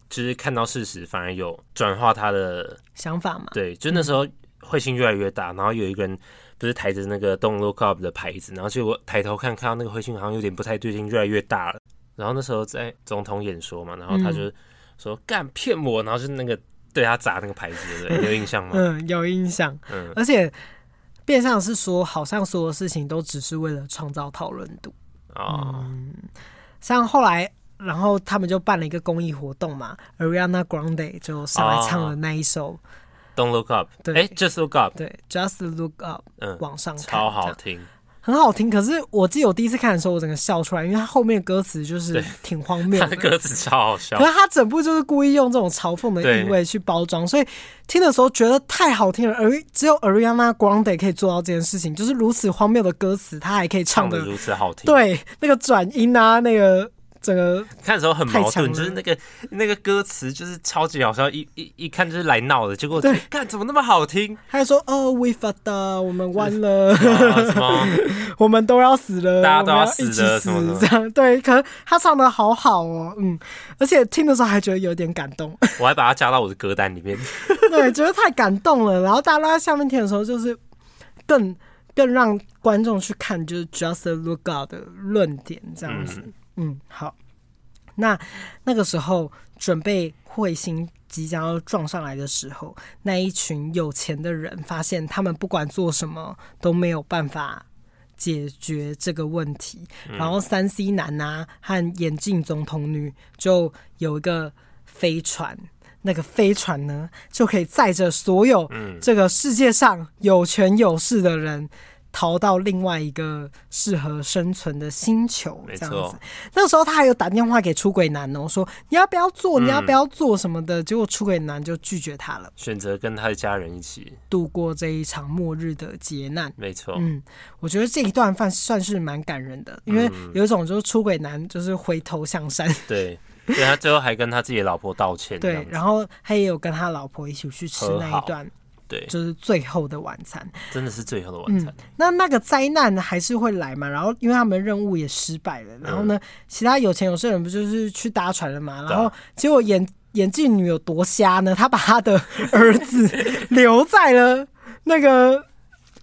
B: 就是看到事实反而有转化他的
A: 想法嘛。
B: 对，就那时候彗星越来越大，然后有一个人不是抬着那个 “Don't Look Up” 的牌子，然后结果抬头看，看到那个彗星好像有点不太对劲，越来越大了。然后那时候在总统演说嘛，然后他就说“干骗我”，然后就那个。对他砸那个牌子的，有印象吗？
A: 嗯，有印象。嗯，而且变相是说，好像所有事情都只是为了创造讨论度哦、嗯。像后来，然后他们就办了一个公益活动嘛，Ariana Grande 就上来唱了那一首、哦、
B: Don't Look Up，对，哎，Just Look Up，
A: 对，Just Look Up，嗯，往上看，
B: 超好听。
A: 很好听，可是我记得我第一次看的时候，我整个笑出来，因为他后面的歌词就是挺荒谬的
B: 歌词超好笑。
A: 可是他整部就是故意用这种嘲讽的意味去包装，所以听的时候觉得太好听了。而只有 Ariana Grande 可以做到这件事情，就是如此荒谬的歌词，他还可以唱的
B: 如此好听。
A: 对，那个转音啊，那个。整个
B: 看的时候很矛盾，就是那个那个歌词就是超级好笑，一一一看就是来闹的，结果对，看怎么那么好听？
A: 他还说哦，We fucked，我们完了，什么？我们都要死了，
B: 大家都要死了，
A: 一起死这样。对，可是他唱的好好哦，嗯，而且听的时候还觉得有点感动，
B: 我还把它加到我的歌单里面。
A: 对，觉得太感动了。然后大家都在下面听的时候，就是更更让观众去看，就是 Just Look Out 的论点这样子。嗯嗯，好。那那个时候，准备彗星即将要撞上来的时候，那一群有钱的人发现，他们不管做什么都没有办法解决这个问题。嗯、然后，三 C 男啊和眼镜总统女就有一个飞船，那个飞船呢就可以载着所有这个世界上有权有势的人。逃到另外一个适合生存的星球，这样子。那个时候他还有打电话给出轨男哦，说你要不要做，你要不要做什么的。嗯、结果出轨男就拒绝他了，
B: 选择跟他的家人一起
A: 度过这一场末日的劫难。
B: 没错，
A: 嗯，我觉得这一段算算是蛮感人的，因为有一种就是出轨男就是回头向善。
B: 对，对他最后还跟他自己的老婆道歉。
A: 对，然后他也有跟他老婆一起去吃那一段。
B: 对，
A: 就是最后的晚餐，
B: 真的是最后的晚餐。嗯、
A: 那那个灾难，还是会来嘛？然后因为他们任务也失败了，然后呢，嗯、其他有钱有势人不就是去搭船了嘛？然后结果眼眼镜女有多瞎呢？她把她的儿子留在了那个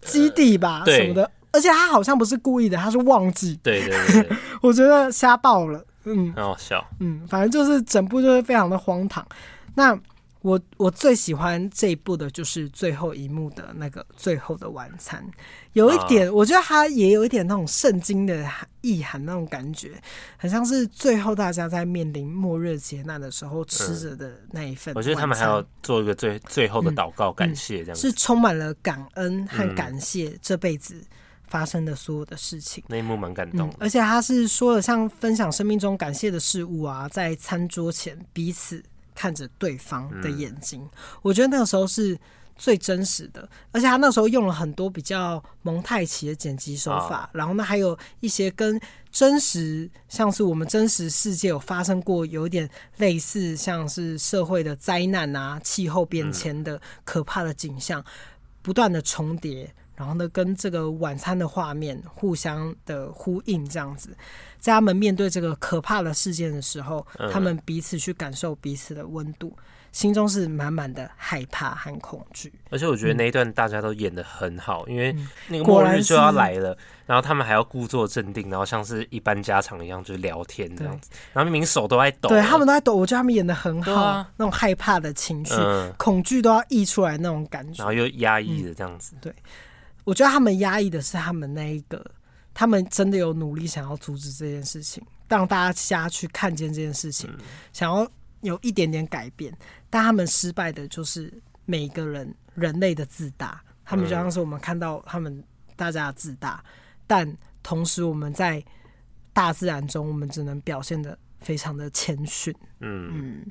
A: 基地吧，呃、什么的。而且他好像不是故意的，他是忘记。
B: 对对对，对，
A: 我觉得瞎爆了。嗯，
B: 很好笑。
A: 嗯，反正就是整部就是非常的荒唐。那。我我最喜欢这一部的就是最后一幕的那个最后的晚餐，有一点，我觉得它也有一点那种圣经的意涵那种感觉，很像是最后大家在面临末日劫难的时候吃着的那一份。
B: 我觉得他们还要做一个最最后的祷告，感谢这样子，
A: 是充满了感恩和感谢这辈子发生的所有的事情。
B: 那一幕蛮感动，
A: 而且他是说了像分享生命中感谢的事物啊，在餐桌前彼此。看着对方的眼睛，嗯，我觉得那个时候是最真实的，而且他那时候用了很多比较蒙太奇的剪辑手法，啊，然后呢，还有一些跟真实，像是我们真实世界有发生过有点类似，像是社会的灾难啊、气候变迁的可怕的景象，嗯，不断的重叠。然后呢，跟这个晚餐的画面互相的呼应，这样子，在他们面对这个可怕的事件的时候，嗯、他们彼此去感受彼此的温度，心中是满满的害怕和恐惧。
B: 而且我觉得那一段大家都演的很好，嗯、因为那个末日就要来了，然后他们还要故作镇定，然后像是一般家常一样就是聊天这样子，然后明明手都在抖，
A: 对他们都在抖，我觉得他们演的很好，啊、那种害怕的情绪、嗯、恐惧都要溢出来那种感觉，
B: 然后又压抑的这样子，
A: 嗯、对。我觉得他们压抑的是他们那一个，他们真的有努力想要阻止这件事情，让大家下去看见这件事情，想要有一点点改变，但他们失败的就是每个人人类的自大，他们就像是我们看到他们大家的自大，但同时我们在大自然中，我们只能表现的非常的谦逊。嗯嗯，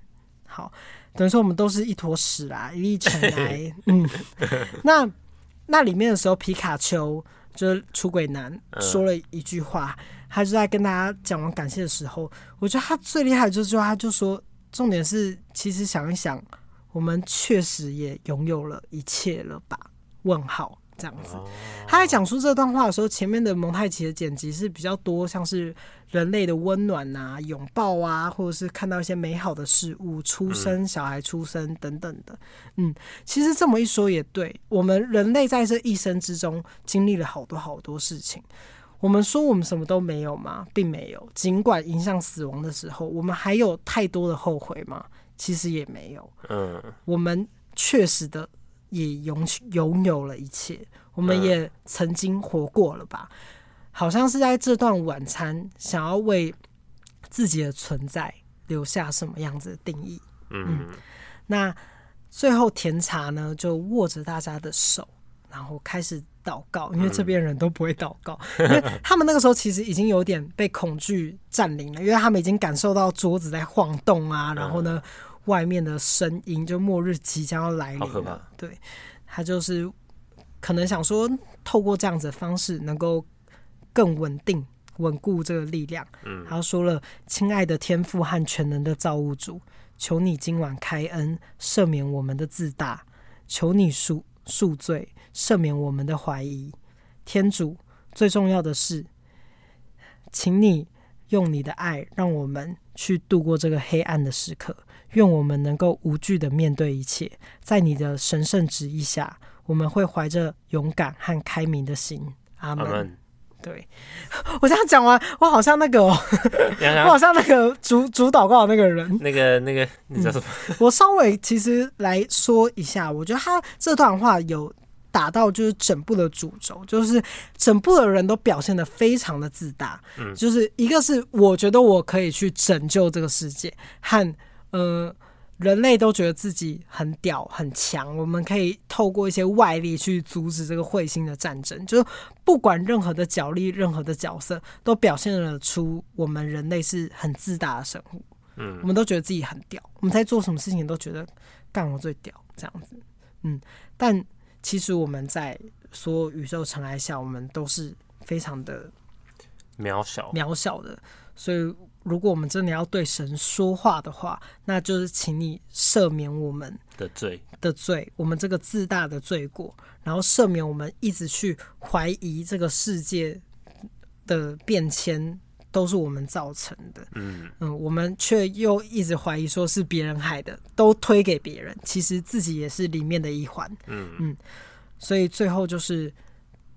A: 好，等于说我们都是一坨屎啦，一粒尘 埃。嗯，那。那里面的时候，皮卡丘就是出轨男说了一句话，他就在跟大家讲完感谢的时候，我觉得他最厉害的就是他就说，重点是其实想一想，我们确实也拥有了一切了吧？问号。这样子，他在讲述这段话的时候，前面的蒙太奇的剪辑是比较多，像是人类的温暖啊、拥抱啊，或者是看到一些美好的事物、出生、小孩出生等等的。嗯，其实这么一说也对，我们人类在这一生之中经历了好多好多事情。我们说我们什么都没有吗？并没有。尽管迎向死亡的时候，我们还有太多的后悔吗？其实也没有。
B: 嗯，
A: 我们确实的也拥拥有了一切，我们也曾经活过了吧？好像是在这段晚餐，想要为自己的存在留下什么样子的定义？嗯，那最后甜茶呢，就握着大家的手，然后开始祷告，因为这边人都不会祷告，因为他们那个时候其实已经有点被恐惧占领了，因为他们已经感受到桌子在晃动啊，然后呢，外面的声音，就末日即将要来临了。对，他就是可能想说，透过这样子的方式，能够更稳定、稳固这个力量。嗯，他说了：“亲爱的天父和全能的造物主，求你今晚开恩，赦免我们的自大，求你赎赎罪。”赦免我们的怀疑，天主，最重要的是，请你用你的爱，让我们去度过这个黑暗的时刻。愿我们能够无惧的面对一切，在你的神圣旨意下，我们会怀着勇敢和开明的心。阿门。对，我这样讲完，我好像那个、喔，我好像那个主主祷告的那个人。
B: 那个那个，你叫什么？
A: 嗯、我稍微其实来说一下，我觉得他这段话有。打到就是整部的主轴，就是整部的人都表现得非常的自大，嗯，就是一个是我觉得我可以去拯救这个世界，和呃人类都觉得自己很屌很强，我们可以透过一些外力去阻止这个彗星的战争，就是不管任何的角力，任何的角色都表现了出我们人类是很自大的生物，嗯，我们都觉得自己很屌，我们在做什么事情都觉得干我最屌这样子，嗯，但。其实我们在所有宇宙尘埃下，我们都是非常的
B: 渺小、
A: 渺小的。所以，如果我们真的要对神说话的话，那就是请你赦免我们
B: 的罪。
A: 的罪，我们这个自大的罪过，然后赦免我们一直去怀疑这个世界的变迁。都是我们造成的，嗯。嗯，我们却又一直怀疑说是别人害的，都推给别人，其实自己也是里面的一环，嗯。嗯，所以最后就是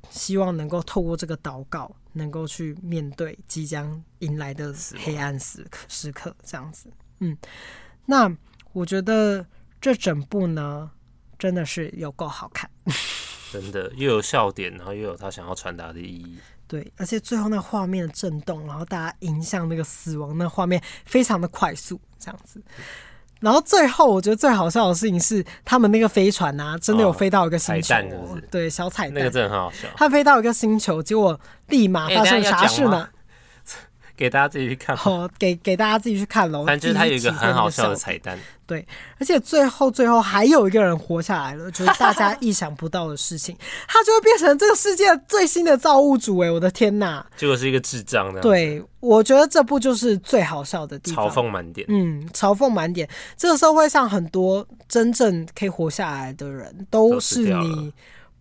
A: 希望能够透过这个祷告，能够去面对即将迎来的黑暗时刻时刻，这样子，嗯，那我觉得这整部呢，真的是有够好看，
B: 真的又有笑点，然后又有他想要传达的意义。
A: 对，而且最后那画面的震动，然后大家迎向那个死亡，那画面非常的快速，这样子。然后最后我觉得最好笑的事情是，他们那个飞船啊，真的有飞到一个星球，哦，对，小彩蛋，
B: 那个真的很好笑。
A: 他飞到一个星球，结果立马发生啥事呢？
B: 给大家自己去看
A: 哦，给给大家自己去看喽。
B: 反正它有一个很好笑的彩蛋，
A: 对，而且最后最后还有一个人活下来了，就是大家意想不到的事情，他就会变成这个世界最新的造物主哎！我的天哪，
B: 结果是一个智障的。
A: 对，我觉得这部就是最好笑的地方，
B: 嘲讽满点。
A: 嗯，嘲讽满点。这个社会上很多真正可以活下来的人，都是你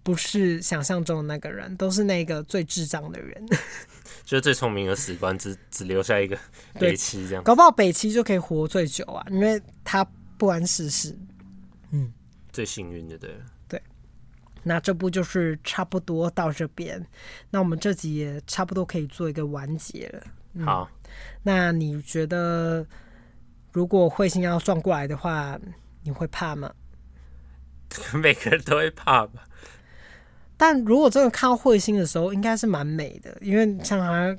A: 不是想象中的那个人，都是那个最智障的人。
B: 就是最聪明的死官，只只留下一个北七这样，
A: 搞不好北七就可以活最久啊，因为他不谙世事，嗯，
B: 最幸运的对。
A: 对，那这部就是差不多到这边，那我们这集也差不多可以做一个完结了。
B: 嗯、好，
A: 那你觉得如果彗星要撞过来的话，你会怕吗？
B: 每个人都会怕吧。
A: 但如果真的看到彗星的时候，应该是蛮美的，因为像他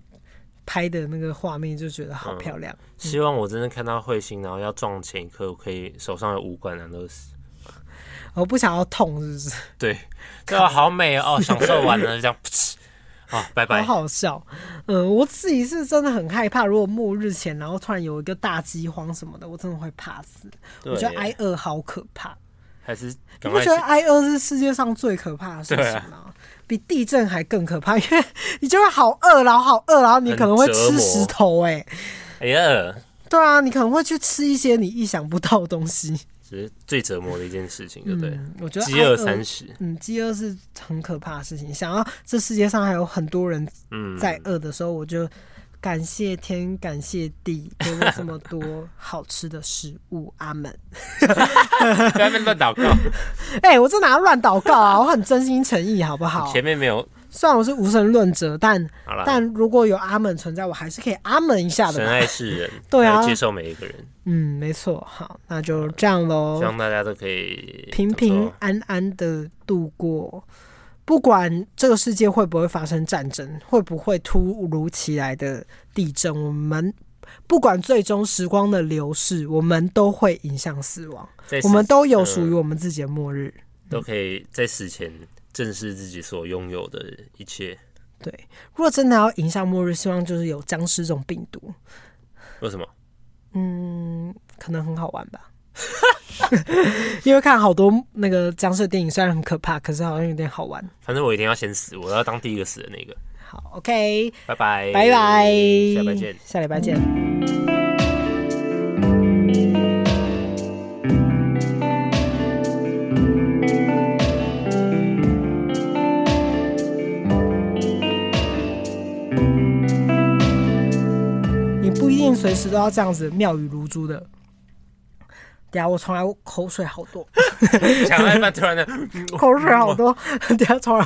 A: 拍的那个画面，就觉得好漂亮。
B: 希望我真的看到彗星，然后要撞前一刻，我可以手上有五管难都死。
A: 我不想要痛，是不是？
B: 对，对啊，好美哦，享受完了这样，好，拜拜。
A: 好好笑，嗯，我自己是真的很害怕，如果末日前，然后突然有一个大饥荒什么的，我真的会怕死。我觉得挨饿好可怕。
B: 还是
A: 你不觉得挨饿是世界上最可怕的事情吗？啊、比地震还更可怕，因为你就会好饿，然后好饿，然后你可能会吃石头、欸，哎，哎呀，对啊，你可能会去吃一些你意想不到的东西，
B: 这是最折磨的一件事情，对不对？
A: 嗯、我觉得
B: 饥饿三十，
A: 嗯，饥饿是很可怕的事情。想要这世界上还有很多人在饿的时候，我就。感谢天，感谢地，给我这么多好吃的食物。阿门。
B: 在那边乱祷告。
A: 哎、欸，我这哪乱祷告啊？我很真心诚意，好不好？
B: 前面没有
A: 虽然我是无神论者，但但如果有阿门存在，我还是可以阿门一下的。
B: 神爱世人，
A: 对啊，
B: 接受每一个人。
A: 嗯，没错。好，那就这样喽。
B: 希望大家都可以
A: 平平安安的度过，不管这个世界会不会发生战争，会不会突如其来的地震，我们不管最终时光的流逝，我们都会影响死亡。我们都有属于我们自己的末日，嗯、
B: 都可以在死前。正视自己所拥有的一切。
A: 对，如果真的要迎向末日，希望就是有僵尸这种病毒。
B: 为什么？
A: 嗯，可能很好玩吧。因为看好多那个僵尸电影，虽然很可怕，可是好像有点好玩。
B: 反正我一定要先死，我要当第一个死的那个。
A: 好，OK，
B: 拜拜，
A: 拜拜，
B: 下礼拜见，
A: 下礼拜见。你不一定随时都要这样子妙语如珠的。等下我从来口水好多，
B: 讲到一半突然的
A: 口水好多，等下从来。